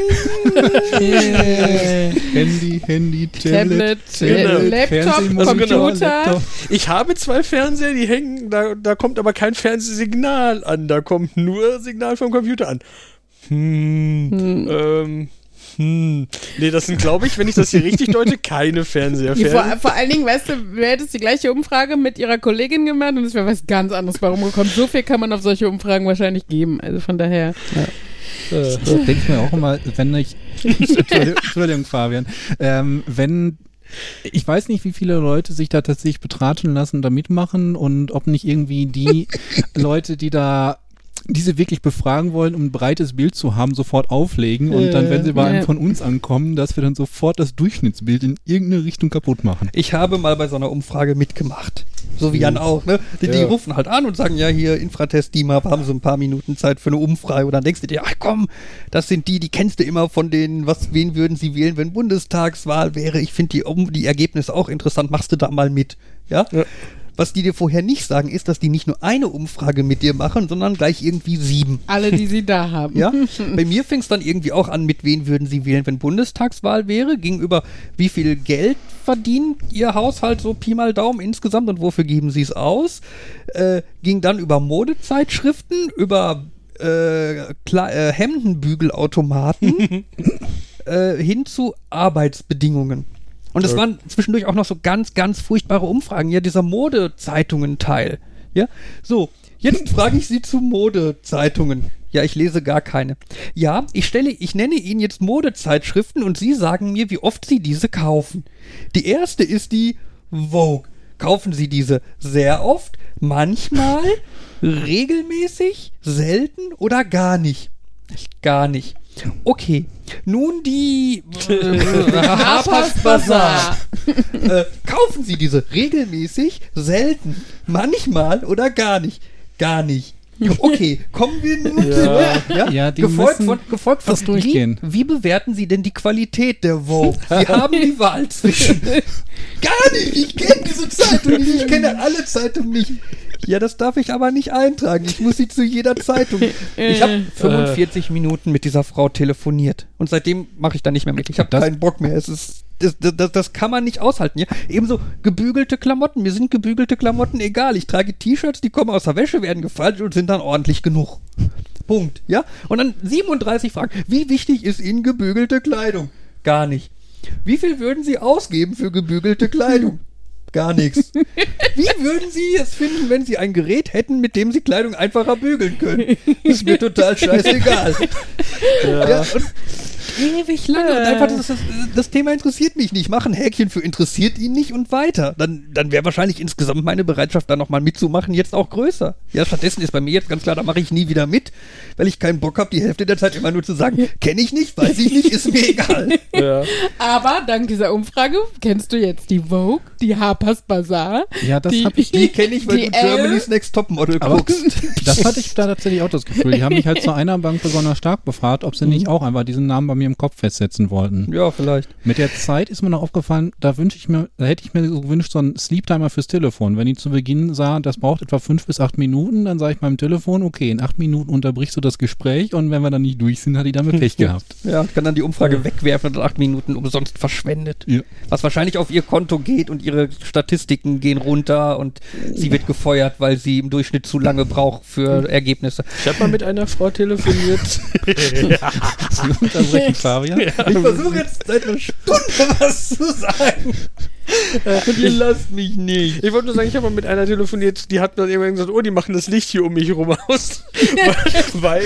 Handy, Handy, Tablet, Tablet, äh, Laptop, Computer. Laptop. Ich habe zwei Fernseher, die hängen, da, da kommt aber kein Fernsehsignal an, da kommt nur Signal vom Computer an. Hm, Hm. ähm, hm. Nee, das sind, glaube ich, wenn ich das hier richtig deute, keine Fernseher. Ja, Fern vor, vor allen Dingen, weißt du, du hättest die gleiche Umfrage mit ihrer Kollegin gemacht und es wäre was ganz anderes bei rumgekommen. So viel kann man auf solche Umfragen wahrscheinlich geben. Also von daher. äh, Ich denke mir auch immer, wenn ich. Entschuldigung, Entschuldigung Fabian. Ähm, wenn. Ich weiß nicht, wie viele Leute sich da tatsächlich betraten lassen, da mitmachen und ob nicht irgendwie die Leute, die da diese wirklich befragen wollen, um ein breites Bild zu haben, sofort auflegen und dann, wenn sie bei einem von uns ankommen, dass wir dann sofort das Durchschnittsbild in irgendeine Richtung kaputt machen. Ich habe mal bei so einer Umfrage mitgemacht. So wie Jan auch, ne? Die, die rufen halt an und sagen, ja, hier, Infratest, DIMAP, haben so ein paar Minuten Zeit für eine Umfrage. Und dann denkst du dir, ach komm, das sind die, die kennst du immer von denen, was, wen würden sie wählen, wenn Bundestagswahl wäre. Ich finde die, um, die Ergebnisse auch interessant, machst du da mal mit. Ja? Ja. Was die dir vorher nicht sagen, ist, dass die nicht nur eine Umfrage mit dir machen, sondern gleich irgendwie sieben. Alle, die sie da haben. Ja, bei mir fing es dann irgendwie auch an, mit wen würden Sie wählen, wenn Bundestagswahl wäre, gegenüber wie viel Geld verdient Ihr Haushalt so Pi mal Daumen insgesamt und wofür geben Sie es aus? Äh, ging dann über Modezeitschriften, über äh, äh, Hemdenbügelautomaten äh, hin zu Arbeitsbedingungen. Und es waren zwischendurch auch noch so ganz, ganz furchtbare Umfragen. Ja, dieser Modezeitungen-Teil. Ja, so. Jetzt frage ich Sie zu Modezeitungen. Ja, ich lese gar keine. Ja, ich stelle, ich nenne Ihnen jetzt Modezeitschriften und Sie sagen mir, wie oft Sie diese kaufen. Die erste ist die Vogue. Kaufen Sie diese sehr oft, manchmal, regelmäßig, selten oder gar nicht? Gar nicht. Okay, nun die äh, Harper's Bazaar. äh, kaufen Sie diese regelmäßig, selten, manchmal oder gar nicht? Gar nicht. Okay, kommen wir nun zu. Ja, Ja, die gefolgt von, gefolgt von durchgehen. Wie, wie bewerten Sie denn die Qualität der Vogue? Sie haben die Wahl zwischen. Gar nicht, ich kenne diese Zeitung nicht, ich kenne alle Zeitungen nicht. Ja, das darf ich aber nicht eintragen. Ich muss sie zu jeder Zeitung. Ich habe 45 Minuten mit dieser Frau telefoniert. Und seitdem mache ich da nicht mehr mit. Ich habe Das- keinen Bock mehr. Es ist. Das, das, das kann man nicht aushalten. Ja? Ebenso gebügelte Klamotten. Mir sind gebügelte Klamotten egal. Ich trage T-Shirts, die kommen aus der Wäsche, werden gefaltet und sind dann ordentlich genug. Punkt. Ja? Und dann 37 Fragen. Wie wichtig ist Ihnen gebügelte Kleidung? Gar nicht. Wie viel würden Sie ausgeben für gebügelte Kleidung? Gar nichts. Wie würden Sie es finden, wenn Sie ein Gerät hätten, mit dem Sie Kleidung einfacher bügeln können? Ist mir total scheißegal. Ja. und ewig lange. Und einfach, das, das, das Thema interessiert mich nicht. Mach ein Häkchen für interessiert ihn nicht und weiter. Dann, dann wäre wahrscheinlich insgesamt meine Bereitschaft, da nochmal mitzumachen, jetzt auch größer. Ja, stattdessen ist bei mir jetzt ganz klar, da mache ich nie wieder mit, weil ich keinen Bock habe, die Hälfte der Zeit immer nur zu sagen, kenne ich nicht, weiß ich nicht, ist mir egal. Ja. Aber dank dieser Umfrage kennst du jetzt die Vogue, die Harper's Bazaar. Ja, das die, hab ich- Die kenne ich, weil die du Germany's Next Topmodel guckst. das hatte ich da tatsächlich auch das Gefühl. Die haben mich halt zu einer Bank besonders stark befragt, ob sie nicht auch einfach diesen Namen bei mir im Kopf festsetzen wollten. Ja, vielleicht. Mit der Zeit ist mir noch aufgefallen, da wünsche ich mir, da hätte ich mir so gewünscht, so einen Sleep-Timer fürs Telefon. Wenn ich zu Beginn sah, das braucht etwa fünf bis acht Minuten, dann sage ich meinem Telefon, okay, in acht Minuten unterbrichst du das Gespräch und wenn wir dann nicht durch sind, hat die damit Pech gehabt. Ja, ich kann dann die Umfrage wegwerfen und acht Minuten umsonst verschwendet. Ja. Was wahrscheinlich auf ihr Konto geht und ihre Statistiken gehen runter und sie wird gefeuert, weil sie im Durchschnitt zu lange braucht für Ergebnisse. Ich habe mal mit einer Frau telefoniert. Unterbrechen, Fabian. Ich versuche jetzt seit einer Stunde was zu sagen. Und ihr lasst mich nicht. Ich wollte nur sagen, ich habe mal mit einer telefoniert, die hat dann irgendwann gesagt, oh, die machen das Licht hier um mich rum aus. weil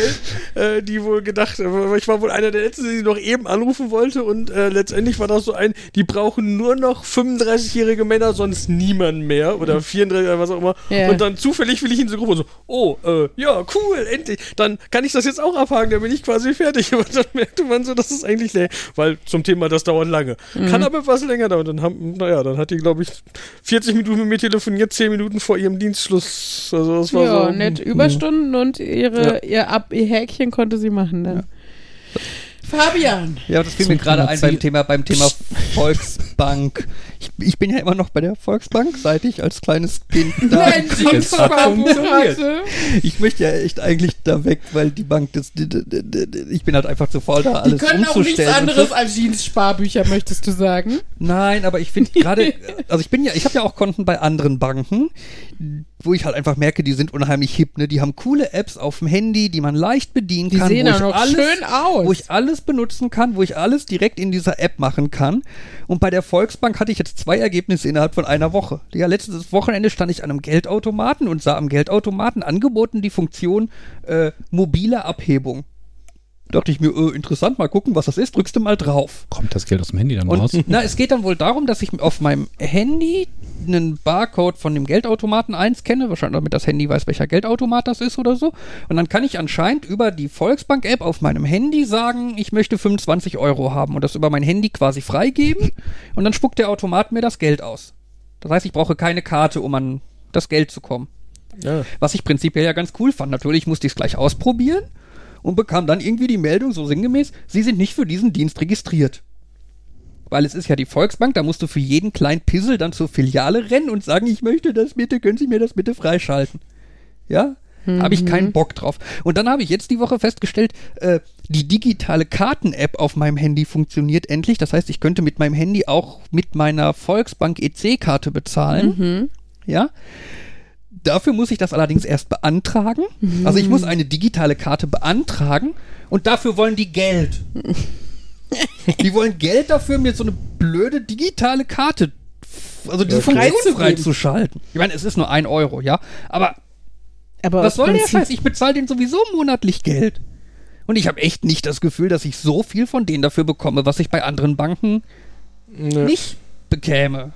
äh, die wohl gedacht, äh, ich war wohl einer der letzten, die noch eben anrufen wollte und äh, letztendlich war das so ein, die brauchen nur noch 35-jährige Männer, sonst niemand mehr oder 34 oder was auch immer. Ja. Und dann zufällig will ich ihn so rufen und so, oh, äh, ja, cool, endlich. Dann kann ich das jetzt auch abhaken, dann bin ich quasi fertig. Aber dann merkte man so, das ist eigentlich, le- weil zum Thema, das dauert lange. Kann aber etwas länger dauern. Dann haben, naja, dann hat die, glaube ich, 40 Minuten mit mir telefoniert, 10 Minuten vor ihrem Dienstschluss. Also das war Ja, so. nett Überstunden und ihre, ihr, Ab ihr Häkchen konnte sie machen dann. Fabian. Ja, das fiel Zum mir gerade Thema ein beim Thema, beim Thema Volksbank. Ich, ich bin ja immer noch bei der Volksbank, seit ich als kleines Kind da. Nein, Es hat funktioniert. Ich möchte ja echt eigentlich da weg, weil die Bank, das, ich bin halt einfach zu faul, da Die alles können auch nichts umzustellen. anderes so. als Jeans-Sparbücher, möchtest du sagen? Nein, aber ich finde gerade, also ich bin ja, ich habe ja auch Konten bei anderen Banken, wo ich halt einfach merke, die sind unheimlich hip, ne? Die haben coole Apps auf dem Handy, die man leicht bedienen Die kann, sehen wo auch ich noch alles, schön aus. wo ich alles benutzen kann, wo ich alles direkt in dieser App machen kann. Und bei der Volksbank hatte ich jetzt zwei Ergebnisse innerhalb von einer Woche. Ja, letztes Wochenende stand ich an einem Geldautomaten und sah am Geldautomaten angeboten die Funktion äh, mobile Abhebung. Dachte ich mir, äh, interessant, mal gucken, was das ist. Drückst du mal drauf. Kommt das Geld aus dem Handy dann raus? Und na, es geht dann wohl darum, dass ich auf meinem Handy einen Barcode von dem Geldautomaten einscanne, wahrscheinlich damit das Handy weiß, welcher Geldautomat das ist oder so. Und dann kann ich anscheinend über die Volksbank-App auf meinem Handy sagen, ich möchte 25 Euro haben und das über mein Handy quasi freigeben. Und dann spuckt der Automat mir das Geld aus. Das heißt, ich brauche keine Karte, um an das Geld zu kommen. Ja. Was ich prinzipiell ja ganz cool fand. Natürlich musste ich es gleich ausprobieren und bekam dann irgendwie die Meldung so sinngemäß, Sie sind nicht für diesen Dienst registriert. Weil es ist ja die Volksbank, da musst du für jeden kleinen Pissel dann zur Filiale rennen und sagen, ich möchte das bitte, können Sie mir das bitte freischalten. Ja? Habe ich keinen Bock drauf. Und dann habe ich jetzt die Woche festgestellt, äh, die digitale Karten-App auf meinem Handy funktioniert endlich. Das heißt, ich könnte mit meinem Handy auch mit meiner Volksbank EC-Karte bezahlen. Ja? Dafür muss ich das allerdings erst beantragen. Also ich muss eine digitale Karte beantragen und dafür wollen die Geld. die wollen Geld dafür, mir so eine blöde digitale Karte, also diese Ja, Funktion freizuschalten. Ich meine, es ist nur ein Euro, ja. Aber Aber was soll der Scheiß? Ich bezahle denen sowieso monatlich Geld. Und ich habe echt nicht das Gefühl, dass ich so viel von denen dafür bekomme, was ich bei anderen Banken Ne. nicht bekäme.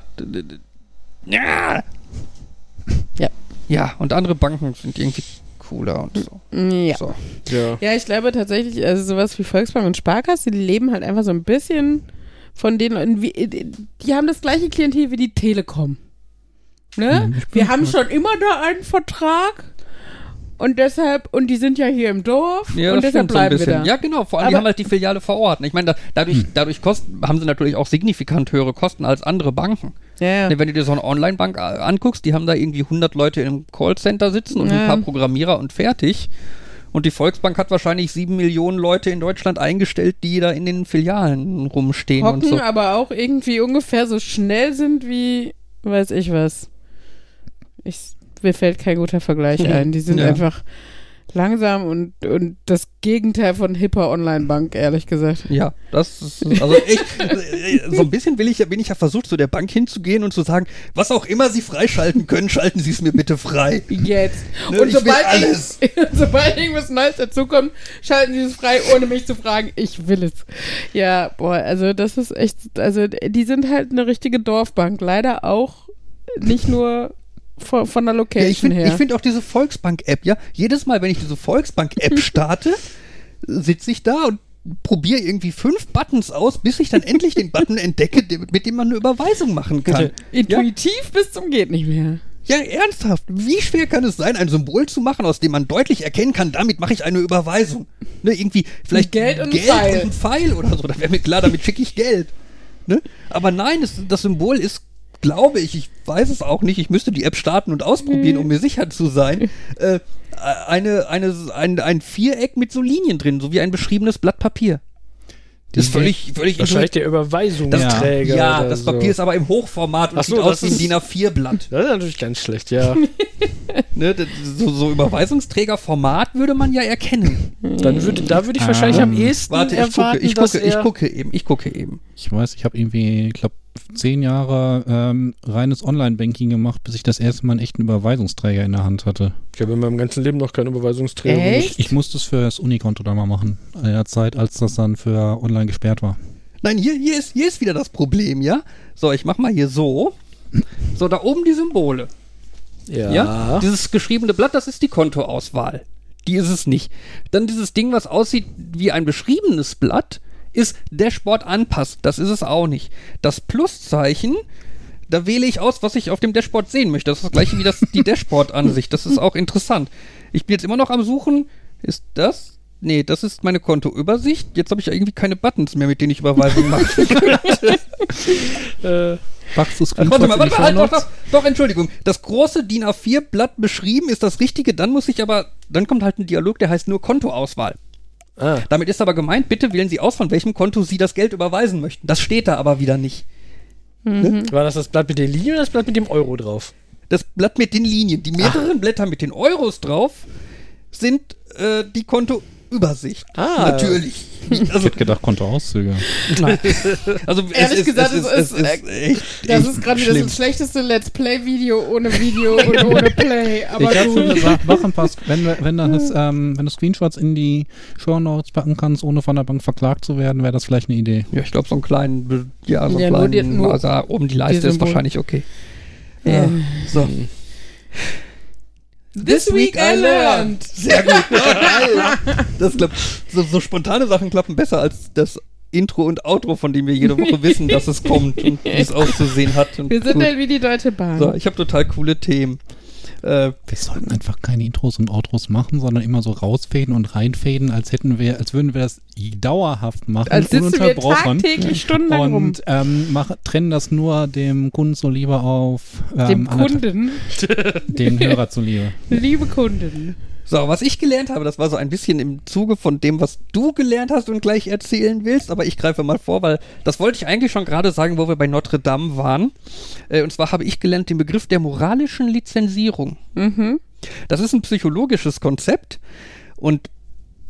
Ja. Ja. Und andere Banken sind irgendwie cooler und so. Ja. so. Ja. Ja, ich glaube tatsächlich, also sowas wie Volksbank und Sparkasse, die leben halt einfach so ein bisschen von den Leuten, wie, die haben das gleiche Klientel wie die Telekom. Ne? Mhm, Wir haben schon immer da einen Vertrag und deshalb, und die sind ja hier im Dorf Ja, und deshalb stimmt so bleiben wir da. Ja, genau. Vor allem, die Aber- haben halt die Filiale vor Ort. Ich meine, da, dadurch, dadurch kosten, haben sie natürlich auch signifikant höhere Kosten als andere Banken. Ja, ja. Ne, Wenn du dir so eine Online-Bank äh, anguckst, die haben da irgendwie 100 Leute im Callcenter sitzen und Ja. ein paar Programmierer und fertig. Und die Volksbank hat wahrscheinlich sieben Millionen Leute in Deutschland eingestellt, die da in den Filialen rumstehen und Hocken, so. aber auch irgendwie ungefähr so schnell sind wie, weiß ich was. Ich, mir fällt kein guter Vergleich ein. Die sind einfach langsam und, und das Gegenteil von hipper Online-Bank, ehrlich gesagt. Ja, das ist, also ich, so ein bisschen will ich, ja- bin ich ja versucht, zu der Bank hinzugehen und zu sagen, was auch immer Sie freischalten können, schalten Sie es mir bitte frei. Jetzt. Ne, und ich sobald, alles. irgend- sobald irgendwas Neues dazukommt, schalten sie es frei, ohne mich zu fragen. Ich will es. Ja, boah, also das ist echt, also die sind halt eine richtige Dorfbank. Leider auch nicht nur von, von der Ja, Location ich finde her. ich find auch diese Volksbank-App, ja, jedes Mal, wenn ich diese Volksbank-App starte, sitze ich da und probiere irgendwie fünf Buttons aus, bis ich dann endlich den Button entdecke, mit dem man eine Überweisung machen kann. Ja, Intuitiv bis zum geht nicht mehr. ja, ernsthaft. Wie schwer kann es sein, ein Symbol zu machen, aus dem man deutlich erkennen kann, damit mache ich eine Überweisung? Ne, irgendwie vielleicht Geld und ein Geld Pfeil. und ein Pfeil oder so. Da wäre mir klar, damit schicke ich Geld. Ne? Aber nein, es, das Symbol ist, glaube ich, ich weiß es auch nicht, ich müsste die App starten und ausprobieren, um mir sicher zu sein, äh, eine, eine, ein, ein Viereck mit so Linien drin, so wie ein beschriebenes Blatt Papier. Das ist völlig, völlig Wahrscheinlich der Das, Überweisungsträger. ja, oder das so. Papier ist aber im Hochformat und so, sieht aus wie ein DIN A4-Blatt. Das ist natürlich ganz schlecht, ja. Ne, das- so, so Überweisungsträgerformat würde man ja erkennen. Dann würde, da würde ich wahrscheinlich am Ähm, ehesten Warte, ich erwarten, gucke, ich gucke, ich gucke eben, ich gucke eben. Ich weiß, ich habe irgendwie, ich glaube, zehn Jahre ähm, reines Online-Banking gemacht, bis ich das erste Mal einen echten Überweisungsträger in der Hand hatte. Ich habe in meinem ganzen Leben noch keinen Überweisungsträger. Echt? Ich musste es für das Unikonto da mal machen, in der Zeit, als das dann für online gesperrt war. Nein, hier, hier, ist, hier ist wieder das Problem, ja? So, ich mach mal hier so. So, da oben die Symbole. Ja. Ja. Dieses geschriebene Blatt, das ist die Kontoauswahl. Die ist es nicht. Dann dieses Ding, was aussieht wie ein beschriebenes Blatt, ist Dashboard anpasst. Das ist es auch nicht. Das Pluszeichen, da wähle ich aus, was ich auf dem Dashboard sehen möchte. Das ist das gleiche wie das, die Dashboard-Ansicht. Das ist auch interessant. Ich bin jetzt immer noch am Suchen. Ist das? Nee, das ist meine Kontoübersicht. Jetzt habe ich ja irgendwie keine Buttons mehr, mit denen ich Überweisungen machen könnte. Äh, Machst du Ach, Screenshots warte mal, warte mal, halt, doch, doch, doch, Entschuldigung. Das große DIN A4-Blatt beschrieben ist das Richtige, dann muss ich aber, dann kommt halt ein Dialog, der heißt nur Kontoauswahl. Ah. Damit ist aber gemeint, bitte wählen Sie aus, von welchem Konto Sie das Geld überweisen möchten. Das steht da aber wieder nicht. War das das Blatt mit der Linie oder das Blatt mit dem Euro drauf? Das Blatt mit den Linien, die mehreren Blätter mit den Euros drauf, sind äh, die Kontoübersicht. Ah. Natürlich. Ich Also, hätte gedacht, Kontoauszüge. also Ehrlich gesagt, es ist, echt, Das echt ist gerade wieder das schlechteste Let's Play-Video ohne Video und ohne Play. Aber ich habe schon gesagt, mach ein paar, wenn, du- wenn, das, ähm, wenn du Screenshots in die Shownotes packen kannst, ohne von der Bank verklagt zu werden, wäre das vielleicht eine Idee. Ja, ich glaube, so einen kleinen, ja, so einen Ja, nur kleinen, die- nur also oben die Leiste die ist wahrscheinlich okay. Ja. So. This week I learned. Sehr gut. Geil. Das klappt. So, so spontane Sachen klappen besser als das Intro und Outro, von dem wir jede Woche wissen, dass es kommt und wie es auszusehen hat. Wir sind gut. halt wie die Deutsche Bahn. so, ich habe total coole Themen. Äh, Wir sollten einfach keine Intros und Outros machen, sondern immer so rausfaden und reinfaden, als hätten wir, als würden wir das dauerhaft machen, Als sitzen wir tagtäglich stundenlang rum. Und ähm, mach, trennen das nur dem Kunden so lieber auf ähm, Dem Kunden. dem Hörer zuliebe. Liebe Kunden. So, was ich gelernt habe, das war so ein bisschen im Zuge von dem, was du gelernt hast und gleich erzählen willst, aber ich greife mal vor, weil das wollte ich eigentlich schon gerade sagen, wo wir bei Notre Dame waren. Äh, und zwar habe ich gelernt den Begriff der moralischen Lizenzierung. Mhm. Das ist ein psychologisches Konzept und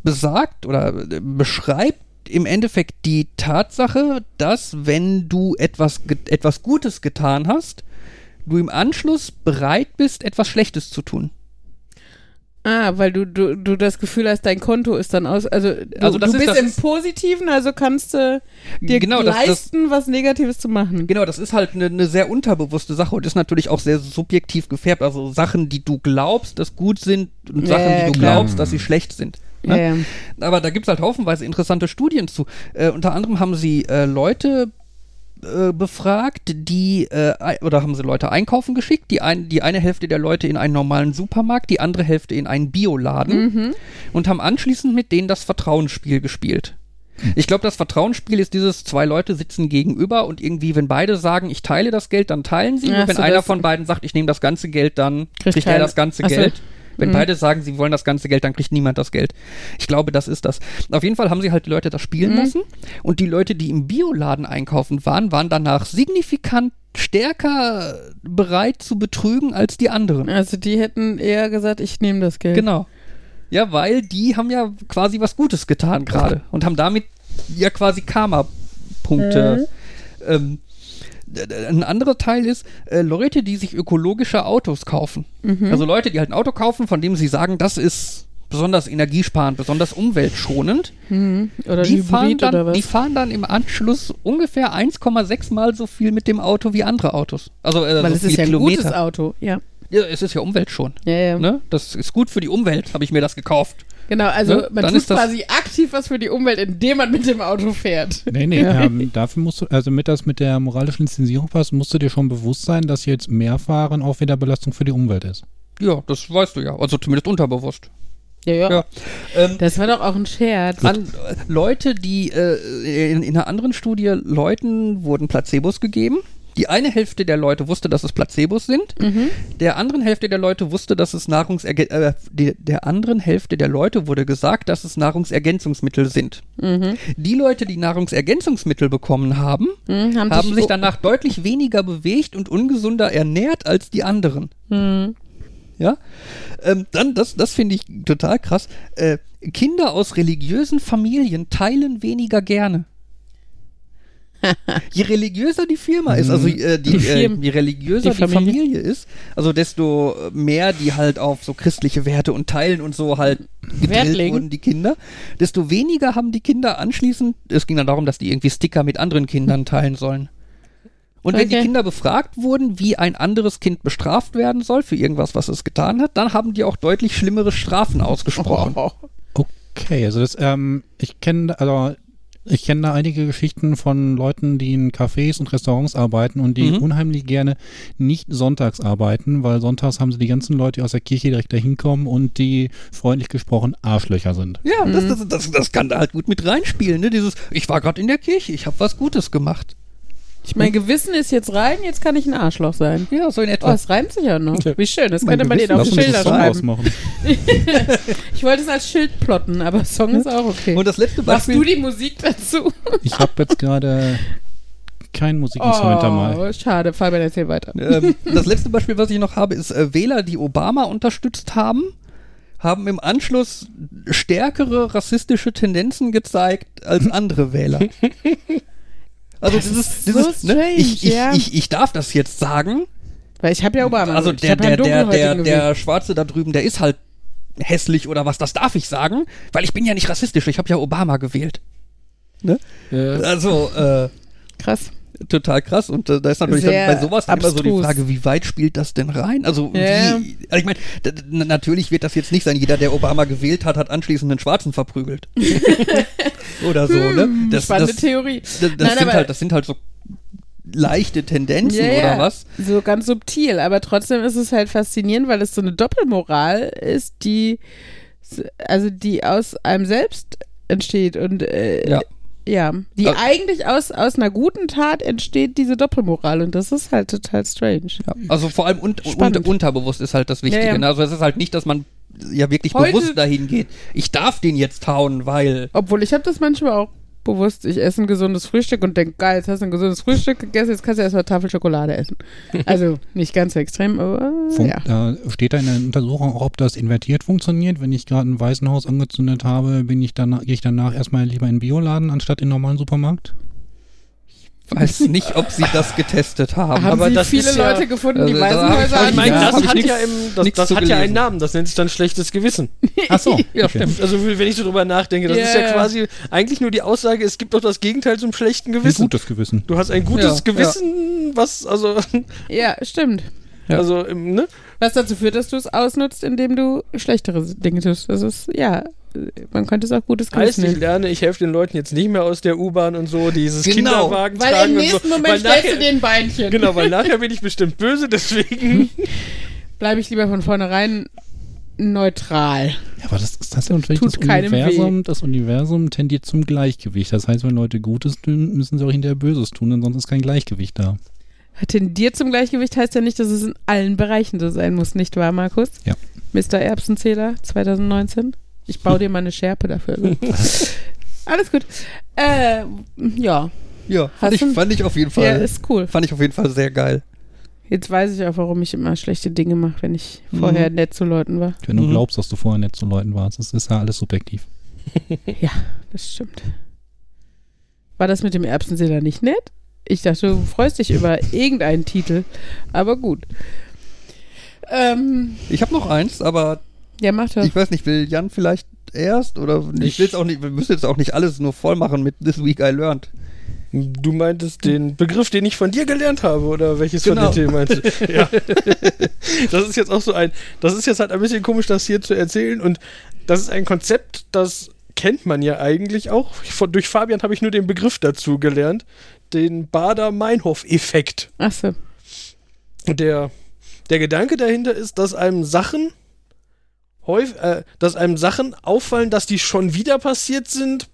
besagt oder äh, beschreibt im Endeffekt die Tatsache, dass wenn du etwas, etwas Gutes getan hast, du im Anschluss bereit bist, etwas Schlechtes zu tun. Ah, weil du, du, du das Gefühl hast, dein Konto ist dann aus. Also, du, Also das du ist bist das- im Positiven, also kannst du dir Genau, das- das- leisten, was Negatives zu machen. Genau, das ist halt eine ne sehr unterbewusste Sache und ist natürlich auch sehr subjektiv gefärbt. Also Sachen, die du glaubst, dass gut sind und Ja, Sachen, ja, die du klar. glaubst, dass sie schlecht sind. Ja, Ne? ja. Aber da gibt's halt haufenweise interessante Studien zu. Äh, unter anderem haben sie äh, Leute äh, befragt, die äh, oder haben sie Leute einkaufen geschickt, die, ein, die eine Hälfte der Leute in einen normalen Supermarkt, die andere Hälfte in einen Bioladen und haben anschließend mit denen das Vertrauensspiel gespielt. Ich glaube, das Vertrauensspiel ist dieses, zwei Leute sitzen gegenüber und irgendwie, wenn beide sagen, ich teile das Geld, dann teilen sie. Und wenn so, einer von beiden sagt, ich nehme das ganze Geld, dann Kriegt kriegt er das ganze Ach so. Wenn Mhm. beide sagen, sie wollen das ganze Geld, dann kriegt niemand das Geld. Ich glaube, das ist das. Auf jeden Fall haben sie halt die Leute das spielen Mhm. lassen. Und die Leute, die im Bioladen einkaufen waren, waren danach signifikant stärker bereit zu betrügen als die anderen. Also die hätten eher gesagt, ich nehme das Geld. Genau. Ja, weil die haben ja quasi was Gutes getan gerade und haben damit ja quasi Karma-Punkte. Ähm, d- d- ein anderer Teil ist äh, Leute, die sich ökologische Autos kaufen. Also Leute, die halt ein Auto kaufen, von dem sie sagen, das ist besonders energiesparend, besonders umweltschonend. Mhm. Oder Die fahren, dann, oder was? die fahren dann im Anschluss ungefähr 1,6 Mal so viel mit dem Auto wie andere Autos. Also äh, Weil so es ist ja ein Kilometer. gutes Auto. Ja. Ja, es ist ja umweltschonend. Ja, ja. Ne? Das ist gut für die Umwelt, habe ich mir das gekauft. Genau, also Ne? man Dann tut ist das- quasi aktiv was für die Umwelt, indem man mit dem Auto fährt. Nee, nee, ähm, dafür musst du, also mit das mit der moralischen Lizenzierung passt, musst du dir schon bewusst sein, dass jetzt mehr Fahren auch wieder Belastung für die Umwelt ist. Ja, das weißt du ja. Also zumindest unterbewusst. Ja, ja. Ja. Ähm, Das war doch auch ein Scherz. an, äh, Leute, die äh, in, in einer anderen Studie, Leuten wurden Placebos gegeben. Die eine Hälfte der Leute wusste, dass es Placebos sind. Mhm. Der anderen Hälfte der Leute wusste, dass es Nahrungsergän äh, die, der anderen Hälfte der Leute wurde gesagt, dass es Nahrungsergänzungsmittel sind. Mhm. Die Leute, die Nahrungsergänzungsmittel bekommen haben, Mhm, haben, haben sich danach deutlich weniger bewegt und ungesunder ernährt als die anderen. Mhm. Ja, ähm, dann, das, das finde ich total krass. Äh, Kinder aus religiösen Familien teilen weniger gerne. Je religiöser die Firma ist, also äh, die, Die äh, je religiöser Die die Familie. Familie. ist, also desto mehr die halt auf so christliche Werte und Teilen und so halt Wert gedrillt legen. wurden, die Kinder, desto weniger haben die Kinder anschließend, es ging dann darum, dass die irgendwie Sticker mit anderen Kindern teilen sollen. Und wenn die Okay. Kinder befragt wurden, wie ein anderes Kind bestraft werden soll für irgendwas, was es getan hat, dann haben die auch deutlich schlimmere Strafen ausgesprochen. Okay, also das, ähm, ich kenne, also ich kenne da einige Geschichten von Leuten, die in Cafés und Restaurants arbeiten und die Mhm. unheimlich gerne nicht sonntags arbeiten, weil sonntags haben sie die ganzen Leute, die aus der Kirche direkt dahin kommen und die freundlich gesprochen Arschlöcher sind. Ja, das, das, das, das kann da halt gut mit reinspielen, ne? Dieses, ich war gerade in der Kirche, ich habe was Gutes gemacht. Ich mein Gewissen ist jetzt rein, jetzt kann ich ein Arschloch sein. Ja, so in Oh, etwa. es reimt sich ja noch. Wie schön, das könnte man denen auf Schilder schreiben. ausmachen. Ich wollte es als Schild plotten, aber Song ist auch okay. Und das letzte Machst Beispiel. du die Musik dazu? Ich habe jetzt gerade kein Musikinstrument dabei. Oh, schade. Fabian, erzähl weiter. ähm, das letzte Beispiel, was ich noch habe, ist äh, Wähler, die Obama unterstützt haben, haben im Anschluss stärkere rassistische Tendenzen gezeigt als andere Wähler. Also Das dieses, ist so dieses ne, ich, strange, ich, ja. ich, ich darf das jetzt sagen. Weil ich habe ja Obama. Also ich der, der, der, der, der Schwarze da drüben, der ist halt hässlich oder was, das darf ich sagen, weil ich bin ja nicht rassistisch, ich habe ja Obama gewählt. Ne? Ja. Also, äh, Krass. Total krass. Und äh, da ist natürlich dann bei sowas dann immer so die. Frage, wie weit spielt das denn rein? Also, Ja. wie, also ich meine, natürlich wird das jetzt nicht sein, jeder, der Obama gewählt hat, hat anschließend einen Schwarzen verprügelt. Oder so, ne? Das, Spannende das, Theorie. das, das, Nein, sind halt, das sind halt so leichte Tendenzen ja. oder was? So ganz subtil, aber trotzdem ist es halt faszinierend, weil es so eine Doppelmoral ist, die also die aus einem selbst entsteht und äh, Ja. Ja, die Also- eigentlich aus, aus einer guten Tat entsteht diese Doppelmoral und das ist halt total strange. Ja, also vor allem un un unterbewusst ist halt das Wichtige. Ja, ja. ne? Also es ist halt nicht, dass man ja wirklich Heute- bewusst dahin geht. Ich darf den jetzt hauen, weil. Obwohl ich habe das manchmal auch bewusst, ich esse ein gesundes Frühstück und denke, geil, jetzt hast du ein gesundes Frühstück gegessen, jetzt kannst du erstmal Tafel Schokolade essen. Also nicht ganz so extrem, aber Fun ja. äh, steht da in der Untersuchung auch, ob das invertiert funktioniert? Wenn ich gerade ein Waisenhaus angezündet habe, bin ich danach, gehe ich danach erstmal lieber in den Bioladen anstatt in den normalen Supermarkt? Weiß nicht, ob sie das getestet haben. Haben aber Sie das viele ist ja- Leute gefunden, die Also, Waisenhäuser hab Ich meine, Ja, das hat nix- ja, im, das, das hat ja einen. Namen, das nennt sich dann schlechtes Gewissen. Ach so. Ja, okay. stimmt. Also wenn ich so drüber nachdenke, das Ja, ist ja ja. quasi eigentlich nur die Aussage, es gibt doch das Gegenteil zum schlechten Ein Gewissen. gutes Gewissen. Du hast ein gutes Ja, Gewissen, was, also, Ja, stimmt. Ja. also, ne? Was dazu führt, dass du es ausnutzt, indem du schlechtere Dinge tust. Das ist, ja, man könnte es auch gutes Heißt, Gewissen ich lerne, ich helfe den Leuten jetzt nicht mehr aus der U-Bahn und so, dieses Genau. Kinderwagen Weil tragen im und so. nächsten Moment weil stellst nachher, du den Beinchen. Genau, weil nachher bin ich bestimmt böse, deswegen. Bleibe ich lieber von vornherein neutral. Ja, aber das ist das ja natürlich Tut das keinem Universum. Das Universum tendiert zum Gleichgewicht. Das heißt, wenn Leute Gutes tun, müssen sie auch hinterher Böses tun, denn sonst ist kein Gleichgewicht da. Tendiert zum Gleichgewicht heißt ja nicht, dass es in allen Bereichen so sein muss, nicht wahr, Markus? Ja. Mr. Erbsenzähler 2019. Ich baue dir mal eine Schärpe dafür. Alles gut. Äh, ja. Ja, fand ich, fand ich auf jeden Fall. Ja, ist cool. fand ich auf jeden Fall sehr geil. Jetzt weiß ich auch, warum ich immer schlechte Dinge mache, wenn ich Mhm. vorher nett zu Leuten war. Wenn du Mhm. glaubst, dass du vorher nett zu Leuten warst, das ist ja alles subjektiv. Ja, das stimmt. War das mit dem Erbsenseeler nicht nett? Ich dachte, du freust dich über irgendeinen Titel. Aber gut. Ähm, Ich habe noch eins, aber ja, mach das. ich weiß nicht, will Jan vielleicht erst oder ich Ich- will jetzt auch nicht, wir müssen jetzt auch nicht alles nur voll machen mit This Week I Learned. Du meintest den Begriff, den ich von dir gelernt habe, oder welches Genau. von den Themen meinst du? Ja. Das ist jetzt auch so ein, das ist jetzt halt ein bisschen komisch, das hier zu erzählen und das ist ein Konzept, das kennt man ja eigentlich auch. Von, durch Fabian habe ich nur den Begriff dazu gelernt, den Bader-Meinhof-Effekt. Achso. Der, der Gedanke dahinter ist, dass einem Sachen häufig, äh, dass einem Sachen auffallen, dass die schon wieder passiert sind,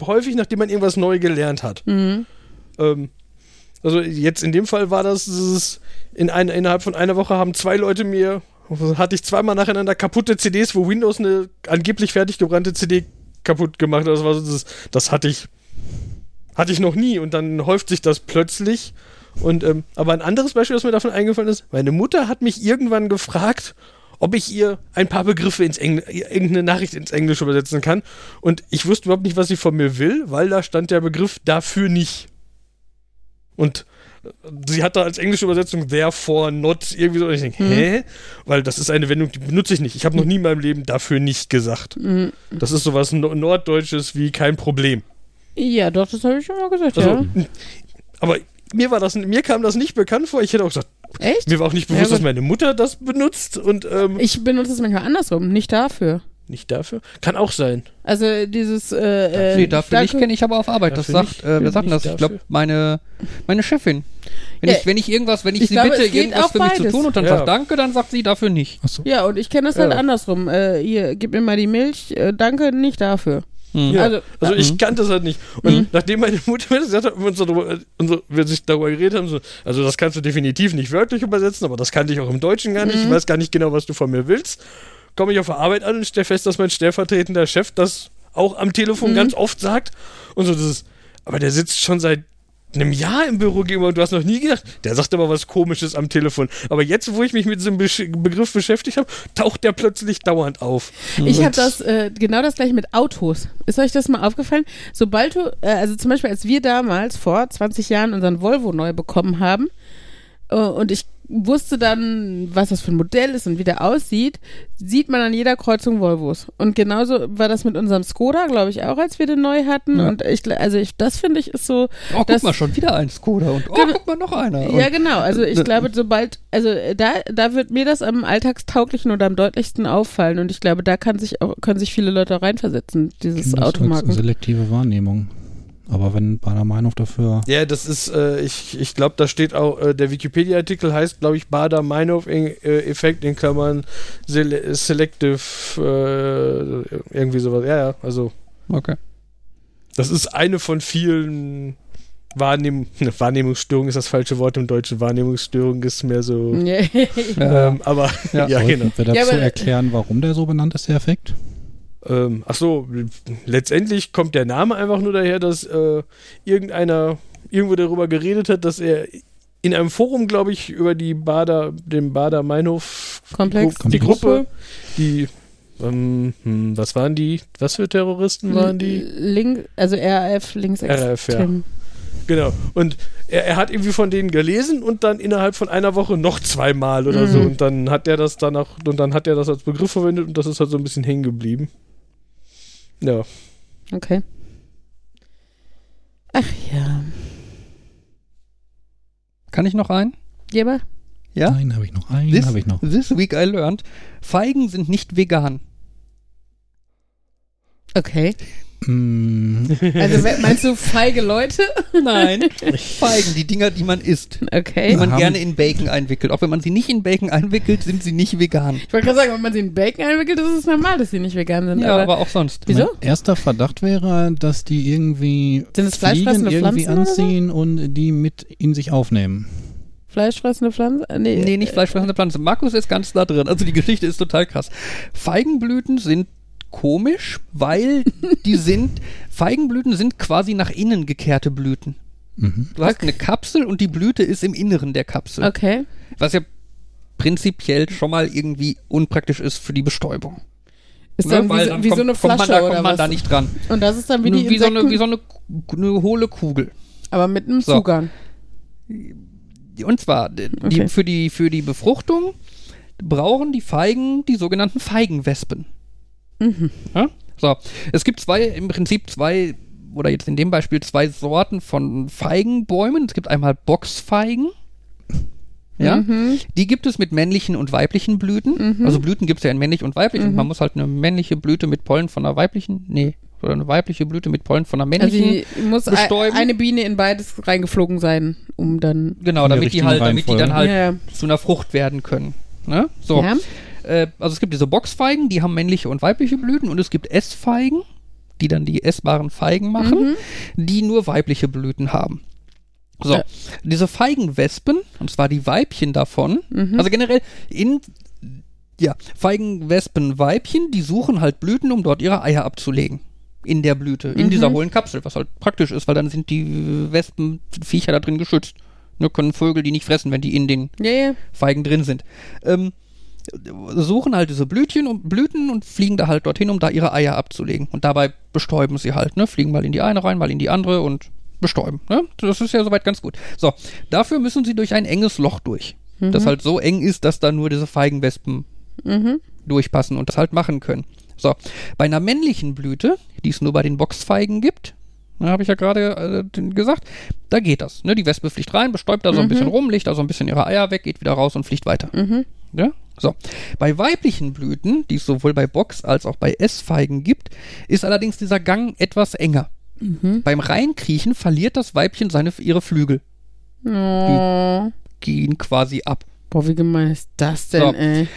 häufig nachdem man irgendwas neu gelernt hat. Mhm. Ähm, also jetzt in dem Fall war das, dieses, in ein, innerhalb von einer Woche haben zwei Leute mir, hatte ich zweimal nacheinander kaputte CDs, wo Windows eine angeblich fertig gebrannte CD kaputt gemacht hat. Das war so dieses, das hatte ich, hatte ich noch nie und dann häuft sich das plötzlich. Und ähm, aber ein anderes Beispiel, das mir davon eingefallen ist, meine Mutter hat mich irgendwann gefragt, ob ich ihr ein paar Begriffe ins Engl irgendeine Nachricht ins Englische übersetzen kann. Und ich wusste überhaupt nicht, was sie von mir will, weil da stand der Begriff dafür nicht. Und sie hat da als englische Übersetzung therefore not irgendwie so. Und ich denke, Mhm. hä? Weil das ist eine Wendung, die benutze ich nicht. Ich habe noch nie in meinem Leben dafür nicht gesagt. Mhm. Das ist sowas no Norddeutsches wie kein Problem. Ja, doch, das habe ich schon mal gesagt, Also, ja. aber mir war das, mir kam das nicht bekannt vor. Ich hätte auch gesagt, Echt? mir war auch nicht Ja, bewusst, dass gut. meine Mutter das benutzt und ähm, Ich benutze es manchmal andersrum, nicht dafür. nicht dafür. Kann auch sein. Also dieses äh, äh, nee, dafür danke- nicht kenne ich aber auf Arbeit. Das Dafür sagt, nicht, äh, wer sagt das? Ich glaube, dafür. meine, meine Chefin. Wenn, Ja, ich, wenn ich irgendwas, wenn ich, ich sie glaube, bitte, irgendwas für mich zu tun und dann Ja. sagt Danke, dann sagt sie dafür nicht. Achso. Ja, und ich kenne das halt Ja. andersrum. Äh, hier, gib mir mal die Milch, äh, danke, nicht dafür. Hm. Ja. Also, Also ich Mhm. kannte das halt nicht. Und Mhm. nachdem meine Mutter mir das gesagt hat, und wir, uns darüber, und so, wir sich darüber geredet haben, so, also das kannst du definitiv nicht wörtlich übersetzen, aber das kannte ich auch im Deutschen gar nicht. Ich Mhm. weiß gar nicht genau, was du von mir willst. Komme ich auf der Arbeit an und stelle fest, dass mein stellvertretender Chef das auch am Telefon Mhm. ganz oft sagt. Und so, das ist, aber der sitzt schon seit einem Jahr im Büro gegenüber und du hast noch nie gedacht, der sagt aber was Komisches am Telefon. Aber jetzt, wo ich mich mit diesem Begriff beschäftigt habe, taucht der plötzlich dauernd auf. Ich habe das äh, genau das gleiche mit Autos. Ist euch das mal aufgefallen? Sobald du, äh, also zum Beispiel, als wir damals vor 20 Jahren unseren Volvo neu bekommen haben und ich wusste dann, was das für ein Modell ist und wie der aussieht, sieht man an jeder Kreuzung Volvos. Und genauso war das mit unserem Skoda, glaube ich, auch, als wir den neu hatten. Ja. Und ich, also ich, das finde ich ist so, Oh, guck mal, schon wieder ein Skoda und oh, Genau. guck mal, noch einer. Und, ja, genau. Also ich äh, glaube, sobald, also äh, da, da wird mir das am alltagstauglichen oder am deutlichsten auffallen und ich glaube, da kann sich auch, können sich viele Leute auch reinversetzen, dieses Automarken. selektive Wahrnehmung. Aber wenn Bader Meinhof dafür. Ja, das ist, äh, ich, ich glaube, da steht auch, äh, der Wikipedia-Artikel heißt, glaube ich, Bader-Meinhof-Effekt in Klammern Sele Selective, äh, irgendwie sowas. Ja, ja, also Okay. das ist eine von vielen Wahrnehm ne, Wahrnehmungsstörungen ist das falsche Wort im Deutschen. Wahrnehmungsstörung ist mehr so. Ähm, aber Ja. ja, genau. Wir dazu Ja, erklären, warum der so benannt ist, der Effekt? Ähm, ach so, letztendlich kommt der Name einfach nur daher, dass äh, irgendeiner irgendwo darüber geredet hat, dass er in einem Forum, glaube ich, über die Bader, den Bader Meinhof Komplex, Gru- die Gruppe, die ähm, hm, was waren die? Was für Terroristen waren die? Link, also RAF, linksextrem. RAF, ja. Genau. Und er, er hat irgendwie von denen gelesen und dann innerhalb von einer Woche noch zweimal oder so. Mhm. Und dann hat er das danach, und dann hat er das als Begriff verwendet und das ist halt so ein bisschen hängen geblieben. Ja. Okay. Ach ja. Kann ich noch einen? Geber? Ja? Einen habe ich noch, einen This, habe ich noch. this week I learned, Feigen sind nicht vegan. Okay. Mm, Also meinst du feige Leute? Nein. Feigen, die Dinger, die man isst. Die Okay. man Haben- gerne in Bacon einwickelt. Auch wenn man sie nicht in Bacon einwickelt, sind sie nicht vegan. Ich wollte gerade sagen, wenn man sie in Bacon einwickelt, ist es normal, dass sie nicht vegan sind. Ja, aber, aber auch sonst. Wieso? Mein erster Verdacht wäre, dass die irgendwie Sind es Fliegen fleischfressende irgendwie Pflanzen anziehen und die mit in sich aufnehmen. Fleischfressende Pflanze? Äh, Nee, Nee, nicht fleischfressende Pflanze. Markus ist ganz da drin. Also die Geschichte ist total krass. Feigenblüten sind komisch, weil die sind, Feigenblüten sind quasi nach innen gekehrte Blüten. Mhm. Du hast eine Kapsel und die Blüte ist im Inneren der Kapsel. Okay. Was ja prinzipiell schon mal irgendwie unpraktisch ist für die Bestäubung. Ist Ne? dann wie, Weil so, dann wie so kommt, eine kommt Flasche man, da oder kommt man was? da nicht dran. Und das ist dann wie die wie, so eine, wie so eine, eine hohle Kugel. aber mit einem So. Zugang. Und zwar, die, Okay. für, die, für die Befruchtung brauchen die Feigen die sogenannten Feigenwespen. Mhm. Ja? So, es gibt zwei, im Prinzip zwei, oder jetzt in dem Beispiel zwei Sorten von Feigenbäumen. Es gibt einmal Boxfeigen. Ja, Mhm. die gibt es mit männlichen und weiblichen Blüten. Mhm. Also Blüten gibt es ja in männlich und weiblich und Mhm. man muss halt eine männliche Blüte mit Pollen von einer weiblichen, nee, oder eine weibliche Blüte mit Pollen von einer Also männlichen. die muss bestäuben. eine Biene in beides reingeflogen sein, um dann. genau, damit die halt, damit die dann halt ja. zu einer Frucht werden können. Ne? So. Ja. Äh, also es gibt diese Boxfeigen, die haben männliche und weibliche Blüten und es gibt Essfeigen, die dann die essbaren Feigen machen, Mhm. die nur weibliche Blüten haben. So, Ja. diese Feigenwespen, und zwar die Weibchen davon, Mhm. also generell in ja, Feigenwespen Weibchen, die suchen halt Blüten, um dort ihre Eier abzulegen. In der Blüte, in Mhm. dieser hohlen Kapsel, was halt praktisch ist, weil dann sind die Wespenviecher da drin geschützt. Ne, können Vögel die nicht fressen, wenn die in den ja, ja. Feigen drin sind. Ähm, suchen halt diese Blütchen und Blüten und fliegen da halt dorthin, um da ihre Eier abzulegen. Und dabei bestäuben sie halt, ne? Fliegen mal in die eine rein, mal in die andere und bestäuben. Ne? Das ist ja soweit ganz gut. So, dafür müssen sie durch ein enges Loch durch. Das halt so eng ist, dass da nur diese Feigenwespen Mhm. durchpassen und das halt machen können. So, bei einer männlichen Blüte, die es nur bei den Boxfeigen gibt, habe ich ja gerade äh, gesagt, da geht das. Ne? Die Wespe fliegt rein, bestäubt da so ein Mhm. bisschen rum, legt da so ein bisschen ihre Eier weg, geht wieder raus und fliegt weiter. Mhm. Ja? So. Bei weiblichen Blüten, die es sowohl bei Box als auch bei Essfeigen gibt, ist allerdings dieser Gang etwas enger. Mhm. Beim Reinkriechen verliert das Weibchen seine, ihre Flügel, Oh. gehen quasi ab. Boah, wie gemein ist das denn, So. ey?